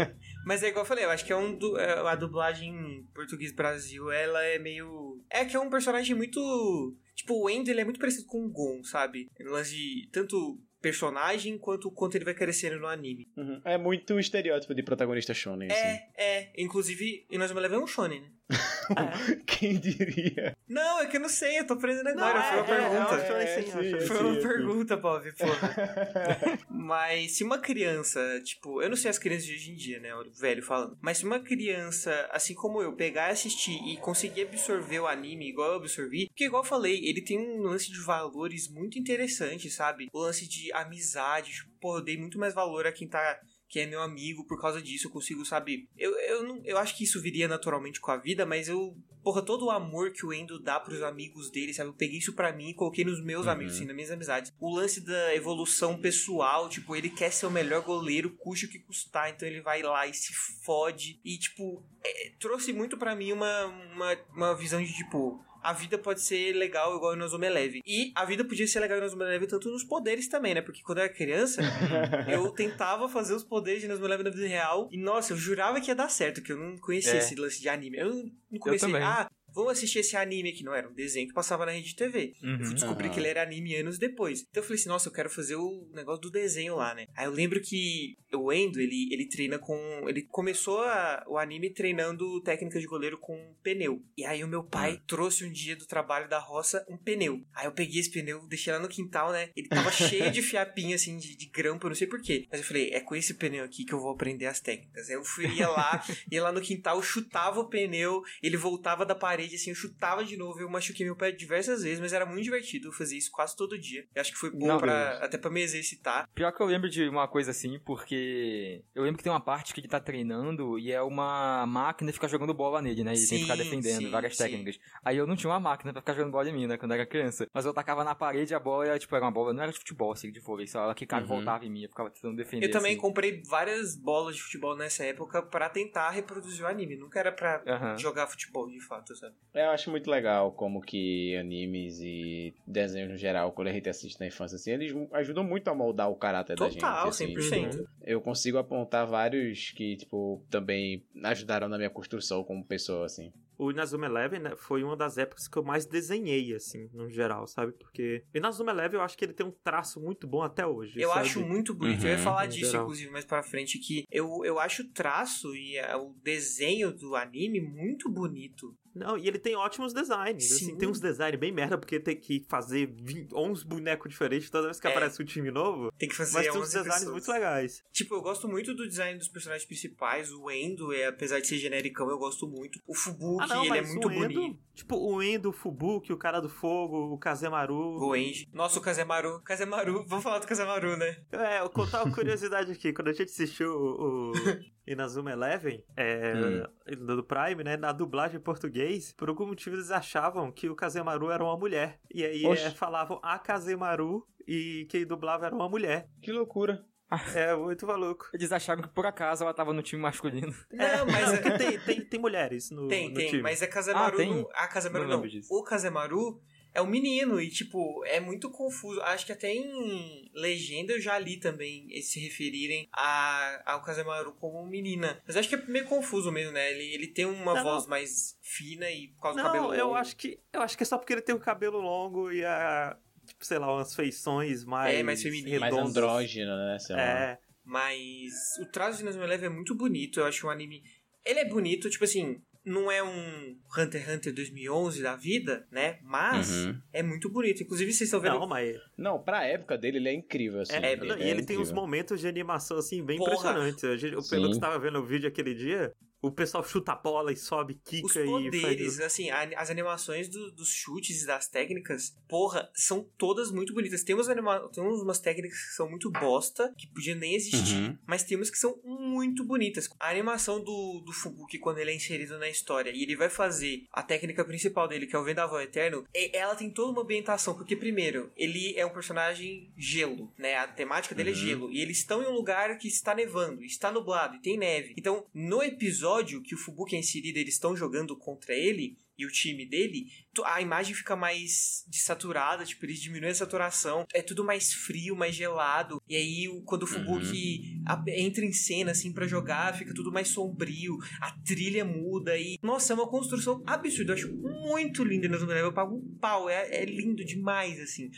É, mas é igual eu falei, eu acho que é um du- é, a dublagem em português Brasil, ela é meio. É que é um personagem muito. Tipo, o Endo ele é muito parecido com o Gon, sabe? No lance de tanto personagem quanto quanto ele vai crescendo no anime. Uhum. É muito estereótipo de protagonista shonen, assim. É, é. Inclusive, e nós vamos levar um shonen, né? Quem diria? Não, é que eu não sei, eu tô aprendendo agora. Não, foi uma é, é, pergunta. é sim, é. Foi sim, uma sim. pergunta, Bob, pô. Mas se uma criança, tipo, eu não sei as crianças de hoje em dia, né, o velho falando, mas se uma criança, assim como eu, pegar e assistir e conseguir absorver o anime igual eu absorvi, porque igual eu falei, ele tem um lance de valores muito interessante, sabe? O lance de amizade, tipo, pô, eu dei muito mais valor a quem tá que é meu amigo por causa disso. Eu consigo, sabe? Eu, eu, não, eu acho que isso viria naturalmente com a vida, mas eu. Porra, todo o amor que o Endo dá pros amigos dele, sabe? Eu peguei isso para mim e coloquei nos meus Uhum. amigos, assim, nas minhas amizades. O lance da evolução pessoal, tipo, ele quer ser o melhor goleiro, custe o que custar, então ele vai lá e se fode. E, tipo, é, trouxe muito para mim uma, uma, uma visão de, tipo, a vida pode ser legal igual o Inazuma Eleven. E a vida podia ser legal no Inazuma Eleven tanto nos poderes também, né? Porque quando eu era criança, eu tentava fazer os poderes de Inazuma Eleven na vida real. E, nossa, eu jurava que ia dar certo, que eu não conhecia É. esse lance de anime. Eu não comecei, também. ah, vamos assistir esse anime aqui. Não, era um desenho que passava na rede TV. Eu fui Uhum. descobrir Aham. que ele era anime anos depois. Então eu falei assim, nossa, eu quero fazer o negócio do desenho lá, né? Aí eu lembro que o Endo, ele, ele treina com... Ele começou a- o anime treinando técnicas de goleiro com pneu. E aí o meu pai trouxe um dia do trabalho da roça um pneu. Aí eu peguei esse pneu, deixei lá no quintal, né? Ele tava cheio de fiapinho, assim, de, de grampo, eu não sei porquê. Mas eu falei, é com esse pneu aqui que eu vou aprender as técnicas. Aí eu fui, ia lá, ia lá no quintal, chutava o pneu, ele voltava da parede, assim, eu chutava de novo. Eu machuquei meu pé diversas vezes, mas era muito divertido. Eu fazia isso quase todo dia. Eu acho que foi bom Não, pra, até pra me exercitar. Pior que eu lembro de uma coisa assim, porque eu lembro que tem uma parte que ele tá treinando e é uma máquina que fica jogando bola nele, né? Ele tem que ficar Sim, defendendo, sim, várias sim. técnicas. Aí eu não tinha uma máquina pra ficar jogando bola em mim, né? Quando eu era criança. Mas eu tacava na parede e a bola era, tipo, era uma bola, não era de futebol, assim, de vôlei, só ela quicava e Uhum. voltava em mim, eu ficava tentando defender. Eu também assim. comprei várias bolas de futebol nessa época pra tentar reproduzir o anime. Nunca era pra Aham. jogar futebol, de fato, sabe? Eu acho muito legal como que animes e desenhos no geral, quando a gente assiste na infância, assim, eles ajudam muito a moldar o caráter da gente. Total, assim. 100%. Eu consigo apontar vários que, tipo, também ajudaram na minha construção como pessoa, assim. O Inazuma Eleven né, foi uma das épocas que eu mais desenhei, assim, no geral, sabe? Porque o Inazuma Eleven eu acho que ele tem um traço muito bom até hoje. Eu sabe? acho muito bonito. eu ia Uhum, falar em disso, geral. inclusive, mais pra frente, que eu, eu acho o traço e eh, o desenho do anime muito bonito. Não, e ele tem ótimos designs. Assim, Sim. tem uns designs bem merda, porque tem que fazer 20, 11 bonecos diferentes toda vez que É. aparece um time novo. Tem que fazer Mas tem uns 11 designs pessoas. muito legais. Tipo, eu gosto muito do design dos personagens principais. O Endo, é, apesar de ser genericão, eu gosto muito. O Fubuki, Ah, não, ele é muito Endo, bonito. Tipo, o Endo, o Fubuki, o cara do fogo, o Kazemaru. O Enji. Nossa, o Kazemaru. Kazemaru, vamos falar do Kazemaru, né? É, eu contar uma curiosidade aqui. Quando a gente assistiu o, o Inazuma Eleven, é, do Prime, né, na dublagem em português, por algum motivo eles achavam que o Kazemaru era uma mulher. E aí é, falavam a Kazemaru e quem dublava era uma mulher. Que loucura. É muito maluco. Eles acharam que por acaso ela tava no time masculino. Não, mas Não, é- tem, tem, tem mulheres no, Tem, no tem, time. mas é Kazemaru. Ah, tem? no- A Kazemaru Não não. O Kazemaru é um menino e, tipo, é muito confuso. Acho que até em legenda eu já li também eles se referirem a, ao Kazemaru como menina. Mas acho que é meio confuso mesmo, né? Ele, ele tem uma Não, voz não. mais fina e por causa do cabelo Não, eu longo. acho que eu acho que é só porque ele tem o cabelo longo e a tipo, sei lá, umas feições mais É, mais feminino. Mais andrógeno, né? Sei lá. É, Mas o traço de Eleven é muito bonito. Eu acho um anime. Ele é bonito, tipo assim. Não é um Hunter x Hunter 2011 da vida, né? Mas Uhum. é muito bonito. Inclusive, vocês estão vendo. não, mas Não, pra época dele, ele é incrível, assim. é, ele não, e é ele tem uns momentos de animação assim bem Porra. impressionantes. A gente, pelo que estava vendo o vídeo aquele dia, o pessoal chuta a bola e sobe, Os quica e poderes, faz assim, a- as animações do- dos chutes e das técnicas, porra, são todas muito bonitas. Tem, umas anima tem umas técnicas que são muito bosta, que podiam nem existir, Uhum. mas tem umas que são muito bonitas. A animação do, do Fubuki, quando ele é inserido na história e ele vai fazer a técnica principal dele, que é o Vendaval Eterno, e- ela tem toda uma ambientação, porque primeiro, ele é um personagem gelo, né? A temática dele é Uhum. gelo, e eles estão em um lugar que está nevando, está nublado e tem neve. Então, no episódio que o Fubuki é inserido, eles estão jogando contra ele e o time dele, a imagem fica mais desaturada, tipo, eles diminuem a saturação, é tudo mais frio, mais gelado. E aí, quando o Fubuki a- entra em cena, assim, pra jogar, fica tudo mais sombrio, a trilha muda e... Nossa, é uma construção absurda, eu acho muito lindo no Eleven, eu pago um pau, é, é lindo demais, assim.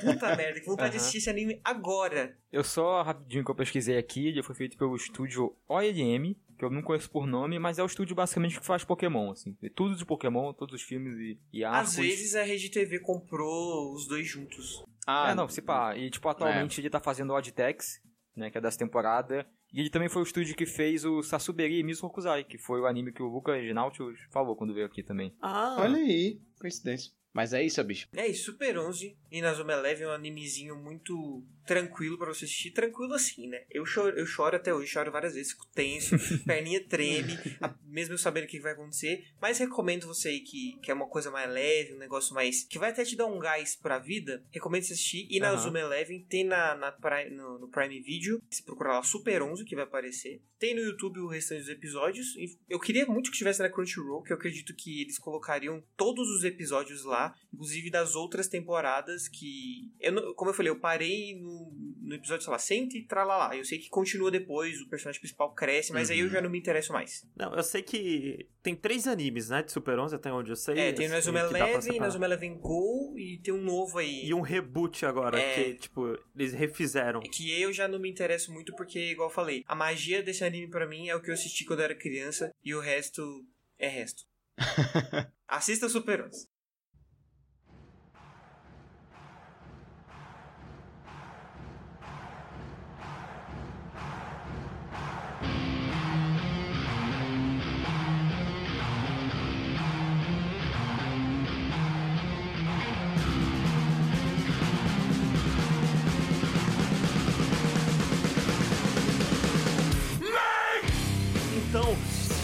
Puta merda, que vontade de Aham. assistir esse anime agora. Eu só, rapidinho que eu pesquisei aqui, ele foi feito pelo estúdio OLM, que eu não conheço por nome, mas é o estúdio basicamente que faz Pokémon, assim. Tudo de Pokémon, todos os filmes e, e arcos. Às vezes a Rede TV comprou os dois juntos. Ah, É, não, se pá. E, tipo, atualmente ele tá fazendo o Oddtex, né, que é dessa temporada. E ele também foi o estúdio que fez o Sasuberi e Miso Hokusai, que foi o anime que o Luca Reginaldo falou quando veio aqui também. Ah, Olha aí, coincidência. Mas é isso, bicho. É isso, Super 11 e Inazuma Eleven é um animezinho muito tranquilo pra você assistir. Tranquilo assim, né? Eu choro, eu choro até hoje, choro várias vezes, fico tenso, perninha treme, a- mesmo eu sabendo o que vai acontecer. Mas recomendo você aí que, que é uma coisa mais leve, um negócio mais. que vai até te dar um gás pra vida. Recomendo você assistir. E na Aham. Zoom Eleven tem na, na Prime- no, no Prime Video. Se procurar lá Super 11, que vai aparecer. Tem no YouTube o restante dos episódios. Eu queria muito que estivesse na Crunchyroll, que eu acredito que eles colocariam todos os episódios lá, inclusive das outras temporadas que. Eu como eu falei, eu parei no, no episódio, sei lá, 100 e tralalá. Eu sei que continua depois, o personagem principal cresce, mas aí eu Uhum. já não me interesso mais. Não, eu sei que tem três animes, né, de Super 11, até onde eu sei. É, tem no Azuma que dá pra Eleven, separar. no Azuma Eleven Go e tem um novo aí. E um reboot agora, É. que, tipo, eles refizeram. Que eu já não me interesso muito porque, igual eu falei, a magia desse anime pra mim é o que eu assisti quando eu era criança e o resto é resto. Assista Super 11.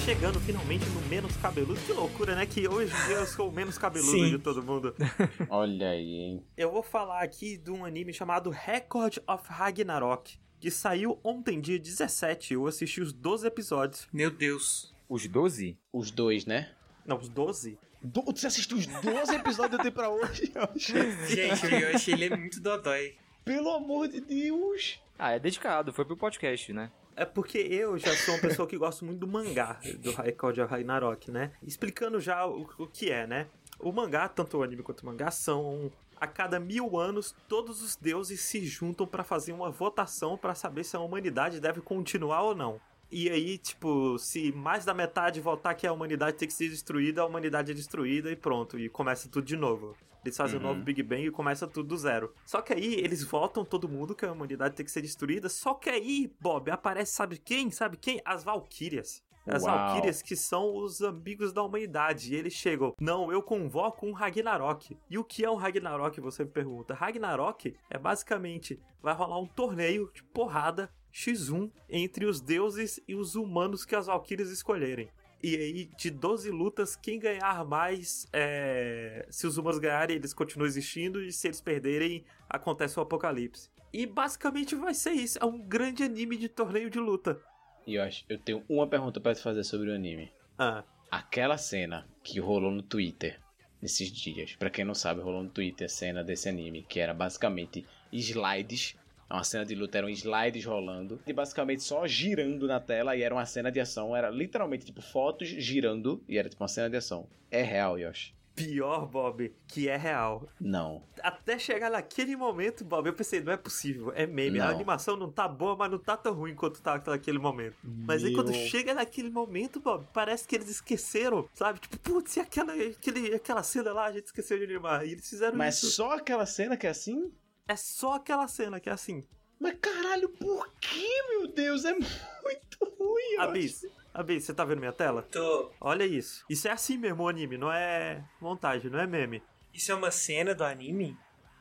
Chegando finalmente no menos cabeludo. Que loucura, né? Que hoje eu sou o menos cabeludo Sim. de todo mundo. Olha aí, hein? Eu vou falar aqui de um anime chamado Record of Ragnarok, que saiu ontem, dia 17. Eu assisti os 12 episódios. Meu Deus. Os 12? Os dois, né? Não, os 12? Do... Você assistiu os 12 episódios até pra hoje? Gente, eu achei ele muito dodói. Pelo amor de Deus! Ah, é dedicado, foi pro podcast, né? É porque eu já sou uma pessoa que gosta muito do mangá, do of Ragnarok, né? Explicando já o, o que é, né? O mangá, tanto o anime quanto o mangá, são. A cada mil anos, todos os deuses se juntam pra fazer uma votação pra saber se a humanidade deve continuar ou não. E aí, tipo, se mais da metade votar que a humanidade tem que ser destruída, a humanidade é destruída e pronto, e começa tudo de novo. Eles fazem Uhum. um novo Big Bang e começa tudo do zero. Só que aí eles votam todo mundo que a humanidade tem que ser destruída. Só que aí, Bob, aparece sabe quem? Sabe quem? As Valkyrias. As Uau. Valkyrias que são os amigos da humanidade. E eles chegam, não, eu convoco um Ragnarok. E o que é um Ragnarok, você me pergunta? Ragnarok é basicamente, vai rolar um torneio de porrada X1 entre os deuses e os humanos que as Valkyrias escolherem. E aí, de 12 lutas, quem ganhar mais, é... se os humanos ganharem, eles continuam existindo, e se eles perderem, acontece o apocalipse. E basicamente vai ser isso, é um grande anime de torneio de luta. E eu, acho, eu tenho uma pergunta pra te fazer sobre o anime. Ah, Aquela cena que rolou no Twitter nesses dias, pra quem não sabe, rolou no Twitter a cena desse anime, que era basicamente slides. Uma cena de luta eram slides rolando e basicamente só girando na tela e era uma cena de ação. Era literalmente tipo fotos girando e era tipo uma cena de ação. É real, Yoshi? pior, Bob, que é real. Não. Até chegar naquele momento, Bob, eu pensei, não é possível, é meme. A Não. animação não tá boa, mas não tá tão ruim quanto tá naquele momento. Mas aí quando Meu- chega naquele momento, Bob, parece que eles esqueceram, sabe? Tipo, putz, e aquela, aquele, aquela cena lá, a gente esqueceu de animar. E eles fizeram Mas isso. só aquela cena que é assim? É só aquela cena que é assim. Mas caralho, por que, meu Deus? É muito ruim. Abis, Abis, você tá vendo minha tela? Tô. Olha isso. Isso é assim mesmo o anime, não é montagem, não é meme. Isso é uma cena do anime?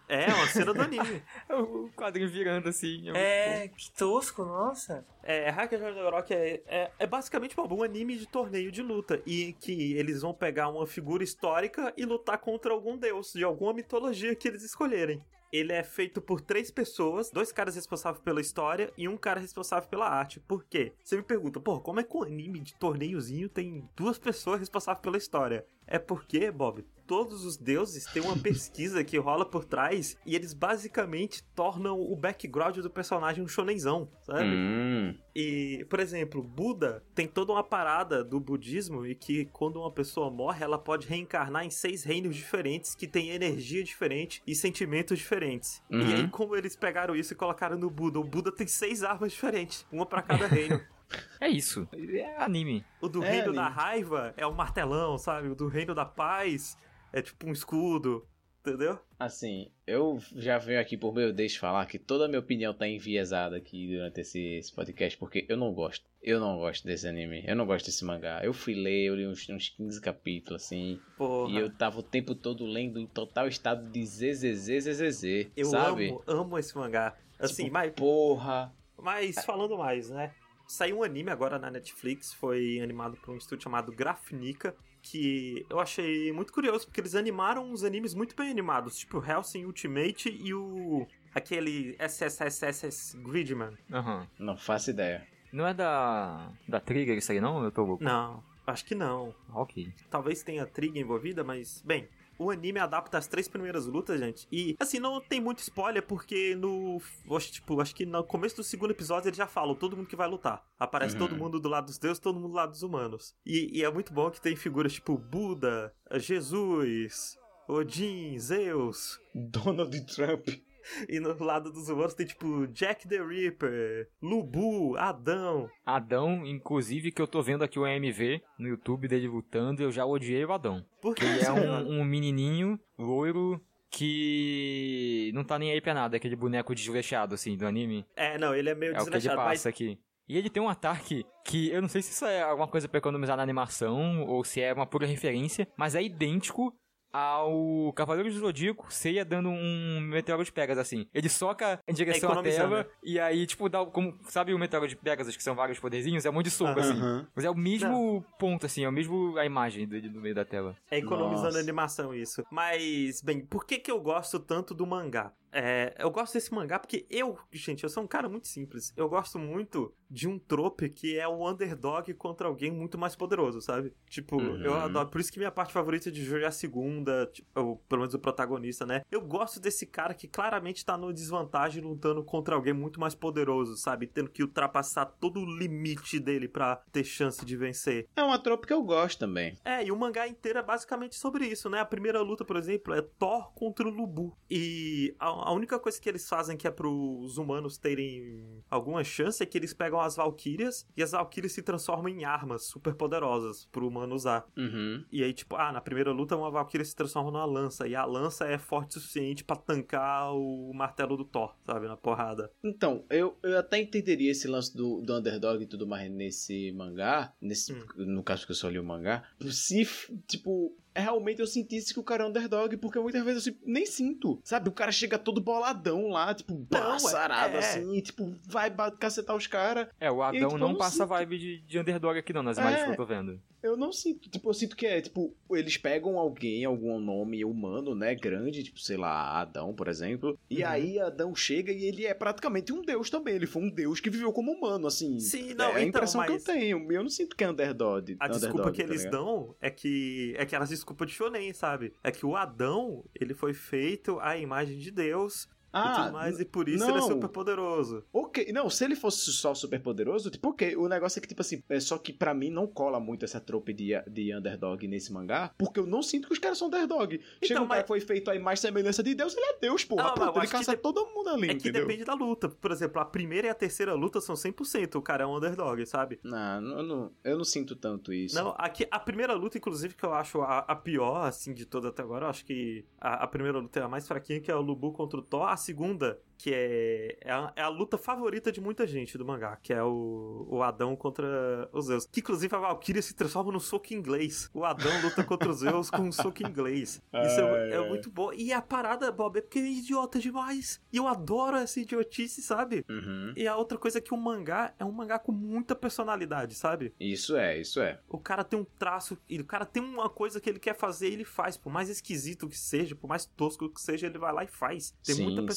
É uma cena do anime. O quadrinho virando assim. muito É, que tosco, nossa. É, Hacker Ragnarok é, é, é basicamente um anime de torneio de luta. E que eles vão pegar uma figura histórica e lutar contra algum deus, de alguma mitologia que eles escolherem. Ele é feito por três pessoas, dois caras responsáveis pela história e um cara responsável pela arte. Por quê? Você me pergunta, pô, como é que um anime de torneiozinho tem duas pessoas responsáveis pela história? É porque, Bob, todos os deuses têm uma pesquisa que rola por trás e eles basicamente tornam o background do personagem um shonenzão, sabe? Hum, E, por exemplo, Buda tem toda uma parada do budismo e que quando uma pessoa morre, ela pode reencarnar em seis reinos diferentes que têm energia diferente e sentimentos diferentes. Uhum. E aí, como eles pegaram isso e colocaram no Buda? O Buda tem seis armas diferentes, uma pra cada reino. É isso. É anime. O do É, reino da anime. raiva é um martelão, sabe? O do reino da paz é tipo um escudo, entendeu? assim, eu já venho aqui por meu deixo falar que toda a minha opinião tá enviesada aqui durante esse, esse podcast, porque eu não gosto. Eu não gosto desse anime, eu não gosto desse mangá. Eu fui ler, eu li uns, uns 15 capítulos, assim, Porra. e eu tava o tempo todo lendo em total estado de zzzzzz, Eu sabe? amo, amo esse mangá. Assim, Tipo, mas, Porra. mas falando mais, né? Saiu um anime agora na Netflix, foi animado por um estúdio chamado Grafnica, que eu achei muito curioso, porque eles animaram uns animes muito bem animados, tipo Hellsing Ultimate e o... aquele SSSS Gridman. Aham. Não faço ideia. Não é da. da Trigger isso aí, não? Eu tô louco. Não, acho que não. Ok. Talvez tenha Trigger envolvida, mas, bem, o anime adapta as três primeiras lutas, gente. E, assim, não tem muito spoiler, porque no. Acho, tipo, acho que no começo do segundo episódio eles já falam todo mundo que vai lutar. Aparece Uhum. todo mundo do lado dos deuses, todo mundo do lado dos humanos. E, e é muito bom que tem figuras tipo Buda, Jesus, Odin, Zeus. Donald Trump. E no lado dos humanos tem tipo Jack the Ripper, Lubu, Adão. Adão, inclusive, que eu tô vendo aqui o AMV no YouTube dele lutando, eu já odiei o Adão. Porque Ele é um, um menininho loiro que não tá nem aí pra nada, aquele boneco desleixado, assim, do anime. É, não, ele é meio É o que ele desleixado, mas passa aqui. E ele tem um ataque que eu não sei se isso é alguma coisa pra economizar na animação ou se é uma pura referência, mas é idêntico ao Cavaleiro do Zodíaco, Seiya dando um meteoro de Pegasus, assim. Ele soca em direção à né? e aí, tipo, dá como... Sabe o meteoro de Pegasus, que são vários poderzinhos? É um monte de soco, assim. Aham. Mas é o mesmo ponto, assim, é o mesmo a imagem dele no meio da tela. É economizando Nossa. animação isso. Mas, bem, por que que eu gosto tanto do mangá? É, eu gosto desse mangá porque eu, gente, eu sou um cara muito simples. Eu gosto muito de um trope que é o underdog contra alguém muito mais poderoso, sabe? Tipo, Uhum. eu adoro. Por isso que minha parte favorita de Jojo é a segunda, tipo, ou pelo menos o protagonista, né? Eu gosto desse cara que claramente tá no desvantagem lutando contra alguém muito mais poderoso, sabe? Tendo que ultrapassar todo o limite dele pra ter chance de vencer. É uma tropa que eu gosto também. É, e o mangá inteiro é basicamente sobre isso, né? A primeira luta, por exemplo, é Thor contra o Lubu. E a, a única coisa que eles fazem que é pros humanos terem alguma chance é que eles pegam as Valkyrias e as Valkyrias se transformam em armas super poderosas pro humano usar. Uhum. E aí, tipo, ah, na primeira luta uma Valkyria se transforma numa lança e a lança é forte o suficiente pra tancar o martelo do Thor, sabe? Na porrada. Então, eu, eu até entenderia esse lance do, do underdog e tudo mais nesse mangá, nesse, Hum. no caso que eu só li o mangá, se, tipo, realmente eu sentisse que o cara é underdog, porque muitas vezes eu nem sinto, sabe? O cara chega todo boladão lá, tipo, passarado é. assim, tipo, vai cacetar os caras. É, o E, Adão tipo, eu não não passa sinto- vibe de, de underdog aqui não, nas imagens É. que eu tô vendo. Eu não sinto, tipo, eu sinto que é, tipo, eles pegam alguém, algum nome humano, né, grande, tipo, sei lá, Adão, por exemplo, e Uhum. aí Adão chega e ele é praticamente um deus também, ele foi um deus que viveu como humano, assim. Sim, não, é a então, impressão mas- que eu tenho, eu não sinto que é underdog. A desculpa underdog, que tá eles ligado? dão é que é aquelas desculpas de shonen, sabe? É que o Adão, ele foi feito à imagem de Deus e Ah, tudo mais, e por isso ele é não. super poderoso. ok, não, se ele fosse só super poderoso, tipo, ok, o negócio é que, tipo assim, é só que pra mim não cola muito essa trope de, de underdog nesse mangá, porque eu não sinto que os caras são underdog. Chega um cara mas- que foi feito imagem e semelhança de Deus, ele é Deus, porra, Não, mas pronto, eu ele caça de- todo mundo ali, É que entendeu? depende da luta. Por exemplo, a primeira e a terceira luta são 100% o cara é um underdog, sabe? Não, não, não- eu não sinto tanto isso. Não, aqui, a primeira luta, inclusive, que eu acho a, a pior, assim, de toda até agora, eu acho que a, a primeira luta é a mais fraquinha, que é o Lubu contra o Thor. A segunda, que é, é, a, é a luta favorita de muita gente do mangá, que é o, o Adão contra os Zeus. Que, inclusive, a Valkyria se transforma num soco inglês. O Adão luta contra os Zeus com um soco inglês. Isso é, é ai. muito bom. E a parada, Bob, é porque é idiota demais. E eu adoro essa idiotice, sabe? Uhum. E a outra coisa é que o mangá é um mangá com muita personalidade, sabe? Isso é, isso é. O cara tem um traço, e o cara tem uma coisa que ele quer fazer e ele faz. Por mais esquisito que seja, por mais tosco que seja, ele vai lá e faz. Tem Sim, muita sim.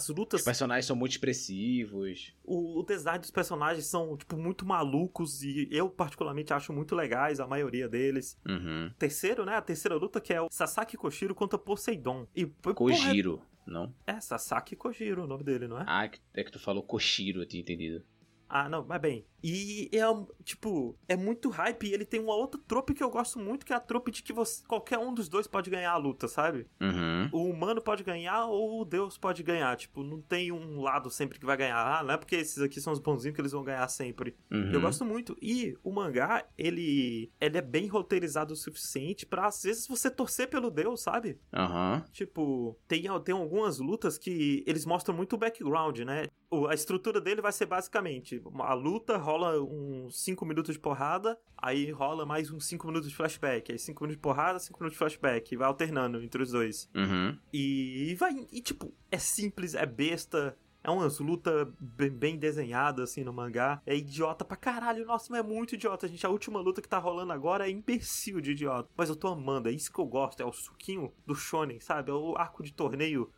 As lutas, Os personagens são muito expressivos. o, o design dos personagens são, tipo, muito malucos e eu, particularmente, acho muito legais a maioria deles. Uhum. Terceiro, né? A terceira luta que é o Sasaki Koshiro contra Poseidon. E, porra, Kojiro, não? É, Sasaki Kojiro o nome dele, não é? Ah, é é que tu falou Koshiro, eu tinha entendido. Ah, não, mas bem. E é, tipo, é muito hype e ele tem uma outra trope que eu gosto muito, que é a trope de que você, qualquer um dos dois pode ganhar a luta, sabe? Uhum. O humano pode ganhar ou o deus pode ganhar. Tipo, não tem um lado sempre que vai ganhar. Ah, não é porque esses aqui são os bonzinhos que eles vão ganhar sempre. Uhum. Eu gosto muito. E o mangá, ele, ele é bem roteirizado o suficiente pra, às vezes, você torcer pelo deus, sabe? Aham. Tipo, tem, tem algumas lutas que eles mostram muito o background, né? A estrutura dele vai ser basicamente: a luta rola uns 5 minutos de porrada, aí rola mais uns 5 minutos de flashback. Aí 5 minutos de porrada, 5 minutos de flashback. E vai alternando entre os dois. Uhum. E vai. E tipo, é simples, é besta. É umas lutas bem, bem desenhadas, assim, no mangá. É idiota pra caralho. Nossa, mas é muito idiota, gente. A última luta que tá rolando agora é imbecil de idiota. Mas eu tô amando, é isso que eu gosto. É o suquinho do shonen, sabe? É o arco de torneio.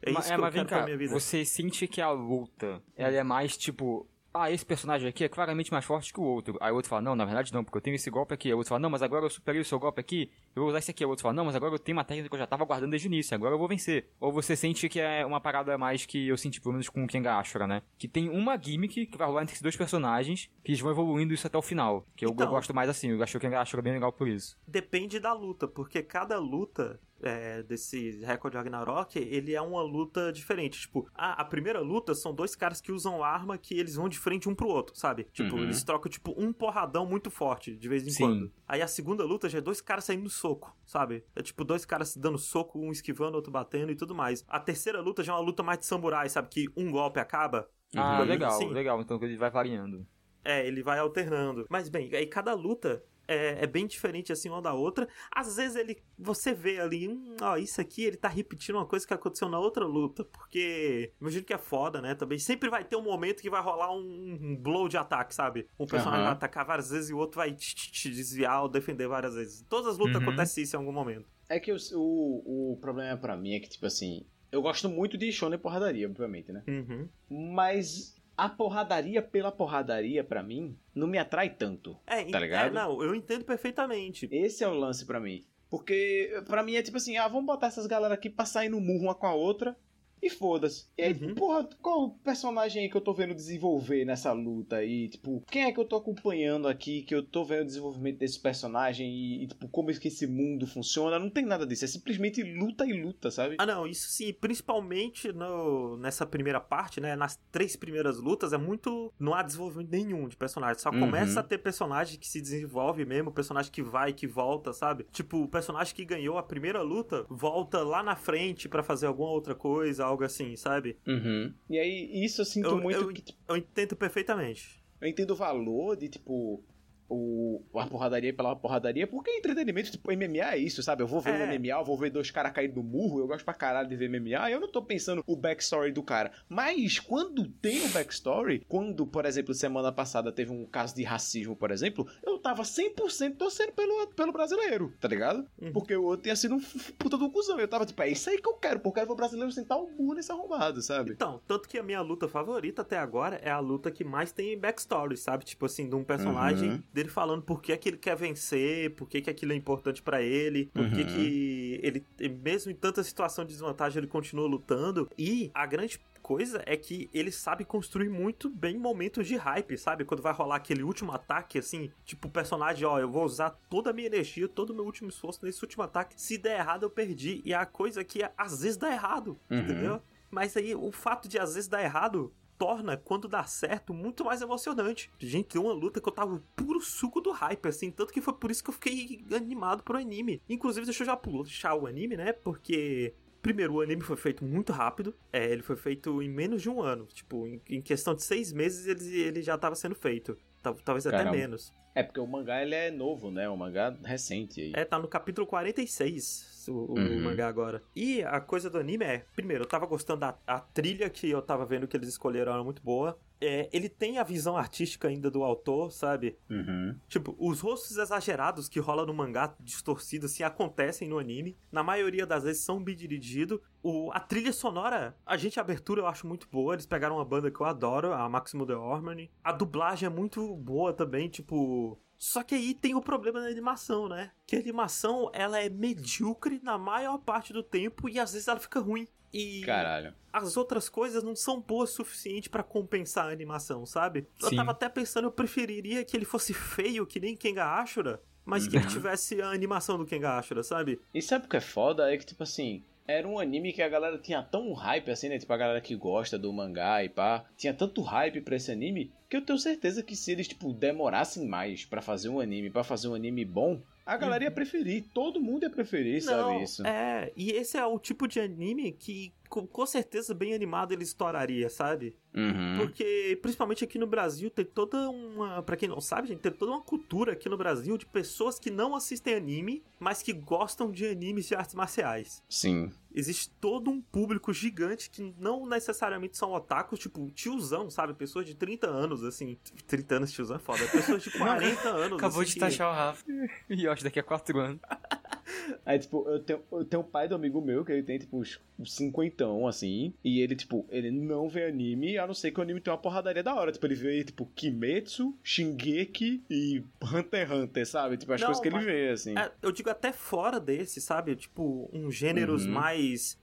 É isso é, que mas eu quero pra cá, minha vida. você sente que a luta, ela é mais tipo... Ah, esse personagem aqui é claramente mais forte que o outro. Aí o outro fala, não, na verdade não, porque eu tenho esse golpe aqui. Aí o outro fala, não, mas agora eu superei o seu golpe aqui, eu vou usar esse aqui. Aí o outro fala, não, mas agora eu tenho uma técnica que eu já tava guardando desde o início, agora eu vou vencer. Ou você sente que é uma parada mais que eu senti, pelo menos com o Kenga Ashura, né? Que tem uma gimmick que vai rolar entre esses dois personagens, que eles vão evoluindo isso até o final. Que eu, eu Então. gosto mais assim, eu acho o Kenga Ashura bem legal por isso. Depende da luta, porque cada luta é, desse recorde Ragnarok, ele é uma luta diferente. Tipo, a, a primeira luta são dois caras que usam arma que eles vão de frente um pro outro, sabe? Tipo, Uhum. eles trocam, tipo, um porradão muito forte, de vez em Sim. quando. Aí a segunda luta já é dois caras saindo no soco, sabe? É tipo, dois caras se dando soco, um esquivando, outro batendo e tudo mais. A terceira luta já é uma luta mais de samurai, sabe? Que um golpe acaba. Ah, Uhum. legal, Sim. legal. Então ele vai variando. É, ele vai alternando. Mas bem, aí cada luta é, é bem diferente assim uma da outra. Às vezes ele. Você vê ali, hum, ó, isso aqui ele tá repetindo uma coisa que aconteceu na outra luta. Porque. Imagino que é foda, né? Também sempre vai ter um momento que vai rolar um, um blow de ataque, sabe? Um personagem Aham. vai atacar várias vezes e o outro vai te, te- te desviar ou defender várias vezes. Todas as lutas Uhum. acontece isso em algum momento. É que o, o, o problema pra mim é que, tipo assim, eu gosto muito de shonen porradaria, obviamente, né? Uhum. Mas a porradaria pela porradaria, pra mim, não me atrai tanto. É, Tá é, ligado? não, eu entendo perfeitamente. Esse é o lance pra mim. Porque pra mim é tipo assim, ah, vamos botar essas galera aqui pra sair no murro uma com a outra e foda-se. E aí, Uhum. porra, qual personagem aí que eu tô vendo desenvolver nessa luta aí? Tipo, quem é que eu tô acompanhando aqui que eu tô vendo o desenvolvimento desse personagem e, e, tipo, como é que esse mundo funciona? Não tem nada disso, é simplesmente luta e luta, sabe? Ah, não, isso sim, principalmente no, nessa primeira parte, né? Nas três primeiras lutas, é muito. Não há desenvolvimento nenhum de personagem. Só Uhum. começa a ter personagem que se desenvolve mesmo, personagem que vai, que volta, sabe? Tipo, o personagem que ganhou a primeira luta volta lá na frente pra fazer alguma outra coisa, algo assim, sabe? Uhum. E aí, isso eu sinto Eu- muito eu- que, tipo, Eu entendo perfeitamente. eu entendo o valor de, tipo, o, a porradaria pela porradaria, porque entretenimento, tipo, MMA é isso, sabe? Eu vou ver É. um MMA, eu vou ver dois caras caírem no murro, eu gosto pra caralho de ver MMA, eu não tô pensando o backstory do cara. Mas quando tem o backstory, quando, por exemplo, semana passada teve um caso de racismo, por exemplo, eu tava 100% torcendo pelo, pelo brasileiro, tá ligado? Uhum. Porque outro tinha sido um puta do cuzão. Eu tava tipo, é isso aí que eu quero, porque eu quero ver o brasileiro sentar o burro nesse arrombado, sabe? Então, tanto que a minha luta favorita até agora é a luta que mais tem backstory, sabe? Tipo assim, de um personagem Uhum. Dele falando por que, que ele quer vencer, por que, que aquilo é importante pra ele, por que, Uhum. que ele, mesmo em tanta situação de desvantagem, ele continua lutando. E a grande coisa é que ele sabe construir muito bem momentos de hype, sabe? Quando vai rolar aquele último ataque, assim, tipo, o personagem, ó, eu vou usar toda a minha energia, todo o meu último esforço nesse último ataque. Se der errado, eu perdi. E a coisa é que às vezes dá errado, Uhum. entendeu? Mas aí o fato de às vezes dar errado torna, quando dá certo, muito mais emocionante. Gente, tem uma luta que eu tava puro suco do hype, assim, tanto que foi por isso que eu fiquei animado pro anime. Inclusive, deixa eu já puxar o anime, né? Porque. Primeiro, o anime foi feito muito rápido. É, ele foi feito em menos de um ano. Tipo, em, em questão de seis meses ele, ele já tava sendo feito. Tal- Talvez até Caramba. menos. É porque o mangá ele é novo, né? O mangá recente aí. É, tá no capítulo 46 o, o Uhum. mangá agora. E a coisa do anime é, primeiro, eu tava gostando da a trilha que eu tava vendo que eles escolheram era muito boa. É, ele tem a visão artística ainda do autor, sabe? Uhum. Tipo, os rostos exagerados que rola no mangá, distorcido, assim, acontecem no anime. Na maioria das vezes são bem dirigidos. O, a trilha sonora, a gente, a abertura eu acho muito boa. Eles pegaram uma banda que eu adoro, a Maximo The Harmony. A dublagem é muito boa também, tipo. Só que aí tem o problema da animação, né? Que a animação, ela é medíocre na maior parte do tempo e às vezes ela fica ruim. E Caralho. as outras coisas não são boas o suficiente pra compensar a animação, sabe? Eu Sim. tava até pensando, eu preferiria que ele fosse feio, que nem Kenga Ashura, mas que ele Uhum. tivesse a animação do Kenga Ashura, sabe? E sabe o que é foda? É que, tipo assim, era um anime que a galera tinha tão hype assim, né? Tipo, a galera que gosta do mangá e pá, tinha tanto hype pra esse anime que eu tenho certeza que se eles, tipo, demorassem mais pra fazer um anime, pra fazer um anime bom, a galera ia preferir. Todo mundo ia preferir, não, sabe isso? é, e esse é o tipo de anime que com, com certeza bem animado ele estouraria, sabe? Uhum. Porque, principalmente aqui no Brasil, tem toda uma. Pra quem não sabe, gente, tem toda uma cultura aqui no Brasil de pessoas que não assistem anime, mas que gostam de animes de artes marciais. Sim. existe todo um público gigante que não necessariamente são otakus, tipo, tiozão, sabe? Pessoas de 30 anos, assim. 30 anos tiozão é foda. Pessoas de 40 anos. Acabou assim, de taxar o Rafa. E eu acho daqui a quatro anos. Aí, tipo, eu tenho, eu tenho um pai do amigo meu que ele tem, tipo, uns cinquentão, assim. E ele, tipo, ele não vê anime, a não ser que o anime tem uma porradaria da hora. Tipo, ele vê, tipo, Kimetsu, Shingeki e Hunter x Hunter, sabe? Tipo, as Não, coisas que ele vê, assim. É, eu digo até fora desse, sabe? Tipo, uns gêneros Uhum. mais.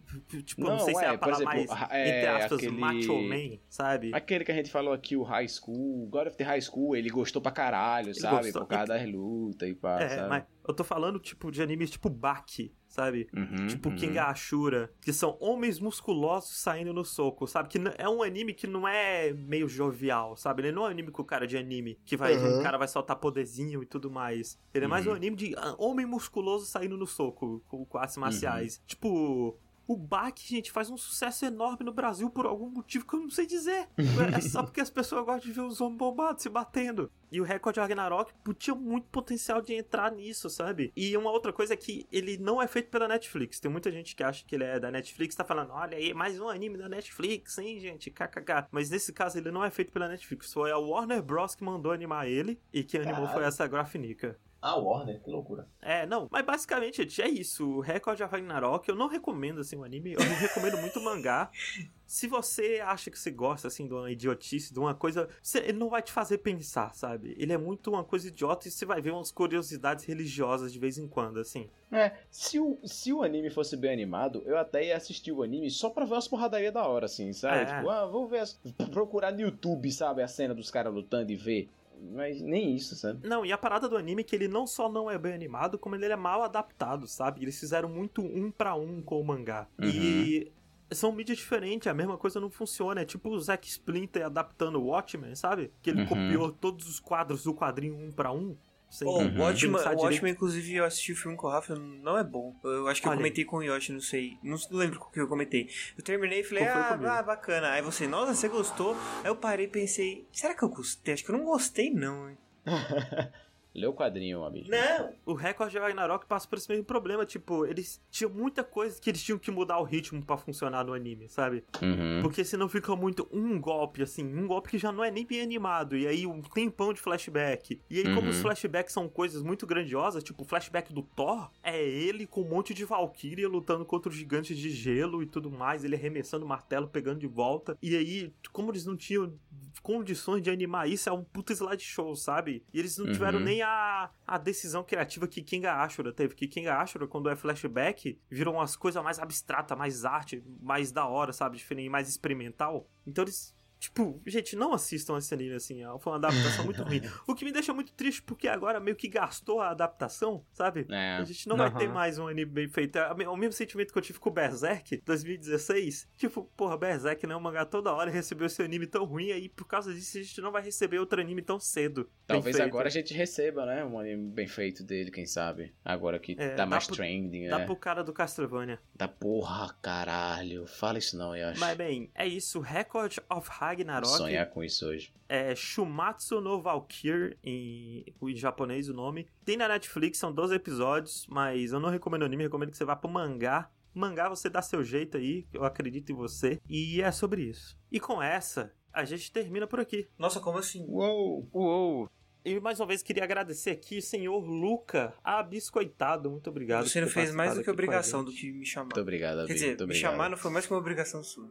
Tipo, não, Não, sei se é é, a por palavra exemplo, mais. é, entre aspas, aquele- macho man, sabe? Aquele que a gente falou aqui, o High School, God of the High School, ele gostou pra caralho, sabe? gostou. Por causa das lutas e pá, É, sabe? mas eu tô falando, tipo, de animes tipo Baki, sabe? Uhum, Tipo uhum. King Ashura, que são homens musculosos saindo no soco, sabe? Que é um anime que não é meio jovial, sabe? Ele não é um anime com cara de anime, que vai, Uhum. o cara vai soltar poderzinho e tudo mais. Ele é mais um Uhum. anime de ah, homem musculoso saindo no soco, com, com artes Uhum. marciais. Tipo. O Baki, gente, faz um sucesso enorme no Brasil por algum motivo que eu não sei dizer. É só porque as pessoas gostam de ver os homens bombados se batendo. E o Record Ragnarok tinha muito potencial de entrar nisso, sabe? E uma outra coisa é que ele não é feito pela Netflix. Tem muita gente que acha que ele é da Netflix, tá falando, olha aí, mais um anime da Netflix, hein, gente? KKK. Mas nesse caso ele não é feito pela Netflix. Foi a Warner Bros. que mandou animar ele e que animou foi essa Grafnica. Ah, Warner, que loucura. É, não, mas basicamente, gente, é isso. O Record of Ragnarok, eu não recomendo, assim, o anime. Eu não recomendo muito o mangá. Se você acha que você gosta, assim, de uma idiotice, de uma coisa... você- ele não vai te fazer pensar, sabe? Ele é muito uma coisa idiota e você vai ver umas curiosidades religiosas de vez em quando, assim. É, se o, se o anime fosse bem animado, eu até ia assistir o anime só pra ver umas porradarias da hora, assim, sabe? É. Tipo, ah, vou ver, as- procurar no YouTube, sabe, a cena dos caras lutando e ver. Mas nem isso, sabe? Não, e a parada do anime é que ele não só não é bem animado, como ele é mal adaptado, sabe? Eles fizeram muito um pra um com o mangá. E são mídias diferentes, a mesma coisa não funciona. É tipo o Zack Splinter adaptando o Watchmen, sabe? Que ele Uhum. copiou todos os quadros do quadrinho um pra um. Sem Oh, Uhum. o Watchmen, pensar o direito. Watchmen, inclusive, eu assisti o filme com o Rafa, não é bom. Eu acho que eu Olha aí. comentei com o Yoshi, não sei. Não lembro o que eu comentei. Eu terminei e falei, ah, ah, bacana. Aí você, nossa, você gostou? Aí eu parei e pensei, será que eu gostei? Acho que eu não gostei, não, hein? Lê o quadrinho, amigo. Não! O Record de Ragnarok passa por esse mesmo problema. Tipo, eles tinham muita coisa que eles tinham que mudar o ritmo pra funcionar no anime, sabe? Uhum. Porque senão fica muito um golpe, assim, um golpe que já não é nem bem animado. E aí um tempão de flashback. E aí, como Uhum. os flashbacks são coisas muito grandiosas, tipo, o flashback do Thor é ele com um monte de Valkyria lutando contra os gigantes de gelo e tudo mais, ele arremessando o martelo, pegando de volta. E aí, como eles não tinham condições de animar isso, é um puta slideshow, sabe? E eles não tiveram Uhum. nem a, a decisão criativa que Kinga Ashura teve. Que Kinga Ashura, quando é flashback, viram umas coisas mais abstratas, mais arte, mais da hora, sabe? Diferente, mais experimental. Então eles. Tipo, gente, não assistam esse anime assim, ó. foi uma adaptação muito ruim. O que me deixa muito triste porque agora meio que gastou a adaptação, sabe? É. A gente não vai Aham. ter mais um anime bem feito. É o mesmo sentimento que eu tive com o Berserk 2016. Tipo, porra, Berserk, né? O mangá toda hora recebeu esse anime tão ruim, aí por causa disso a gente não vai receber outro anime tão cedo. Talvez agora a gente receba, né? Um anime bem feito dele, quem sabe. Agora que É, tá dá mais pro- trending, Dá né? pro cara do Castlevania. Da porra, caralho. Fala isso não, eu acho. Mas bem, é isso. Record of Ragnarok. Sonhar com isso hoje. É Shumatsu no Valkyr, em, em japonês o nome. Tem na Netflix, são 12 episódios, mas eu não recomendo anime, recomendo que você vá pro mangá. Mangá você dá seu jeito aí, eu acredito em você. E é sobre isso. E com essa, a gente termina por aqui. Nossa, como assim? Uou! Uou! E mais uma vez queria agradecer aqui o senhor Luca Abiscoitado. Muito obrigado. Você não fez mais do que obrigação do que me chamar. Muito obrigado. Quer dizer, Muito me obrigado. chamar não foi mais que uma obrigação sua.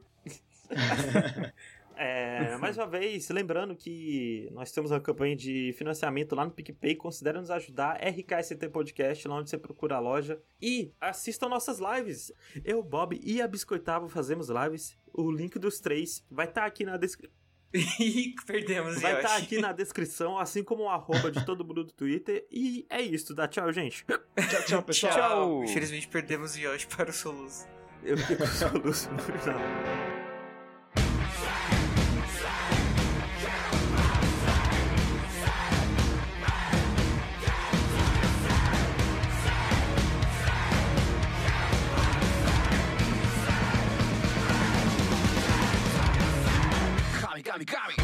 É, mais uma vez, lembrando que nós temos uma campanha de financiamento lá no PicPay. Considere nos ajudar. RKST Podcast, lá onde você procura a loja. E assistam nossas lives. Eu, Bob e a Biscoitavo fazemos lives. O link dos três vai estar aqui na descrição. Ih, perdemos, Vai estar Yoshi. aqui na descrição, assim como o arroba de todo mundo do Twitter. E é isso, dá tchau, gente. Tchau, tchau, pessoal. Tchau. Infelizmente perdemos o Yoshi para o soluço. Eu fiquei com o soluço no final. Origami.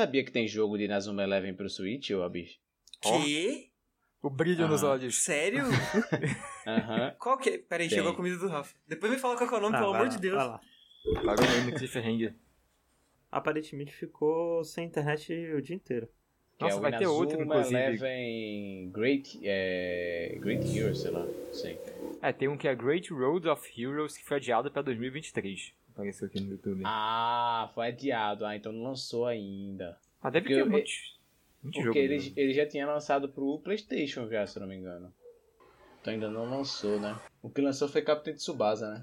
Sabia que tem jogo de Nazuma Eleven pro Switch, ô Abis? Que? O brilho nos Ah. olhos. Sério? Aham. Qual que é? Peraí, Tem. chegou a comida do Rafa. Depois me fala qual que é o nome, Ah, pelo amor lá, de Deus. vai lá. Parou aí no cliffhanger. Aparentemente ficou sem internet o dia inteiro. Que Nossa, é o vai ter outro, Inazuma inclusive. Eleven Great, é, Great Heroes, sei lá, sei. É, tem um que é Great Road of Heroes que foi adiado pra 2023. Apareceu aqui no YouTube. Ah, Ah, foi adiado. Ah, então não lançou ainda. deve porque ter eu- muitos. Muito jogo. Porque ele, né? ele já tinha lançado pro Playstation já, se eu não me engano. Então ainda não lançou, né? O que lançou foi Capitão Tsubasa, né?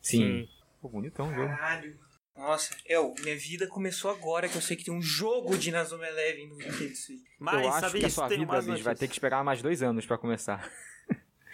Sim. Pô, bonitão o jogo. Caralho. Nossa, eu, minha vida começou agora que eu sei que tem um jogo de Nazuma Eleven no Nintendo Switch. Mas eu acho sabe que a sua vida, Liz, vai ter que esperar mais dois anos pra começar.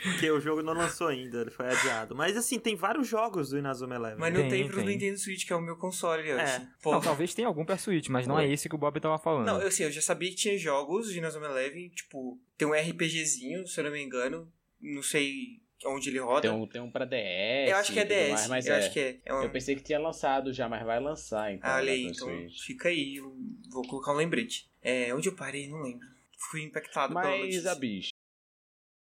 Porque o jogo não lançou ainda, ele foi adiado. Mas assim, tem vários jogos do Inazuma Eleven. Mas não Tem, tem, pro tem. Nintendo Switch, que é o meu console, eu É. Não, talvez tenha algum pra Switch, mas não é esse que o Bob tava falando. Não, eu sei, eu já sabia que tinha jogos de Nazuma Eleven, tipo, tem um RPGzinho, se eu não me engano, não sei onde ele roda. Tem um, tem um pra DS. eu acho que é DS, mais, mas eu é. acho que é. é um... Eu pensei que tinha lançado já, mas vai lançar então. Ah, olha né, aí, então Switch. fica aí, eu vou colocar um lembrete. É, onde eu parei, não lembro. Fui impactado pela Mas, notícia. Abis,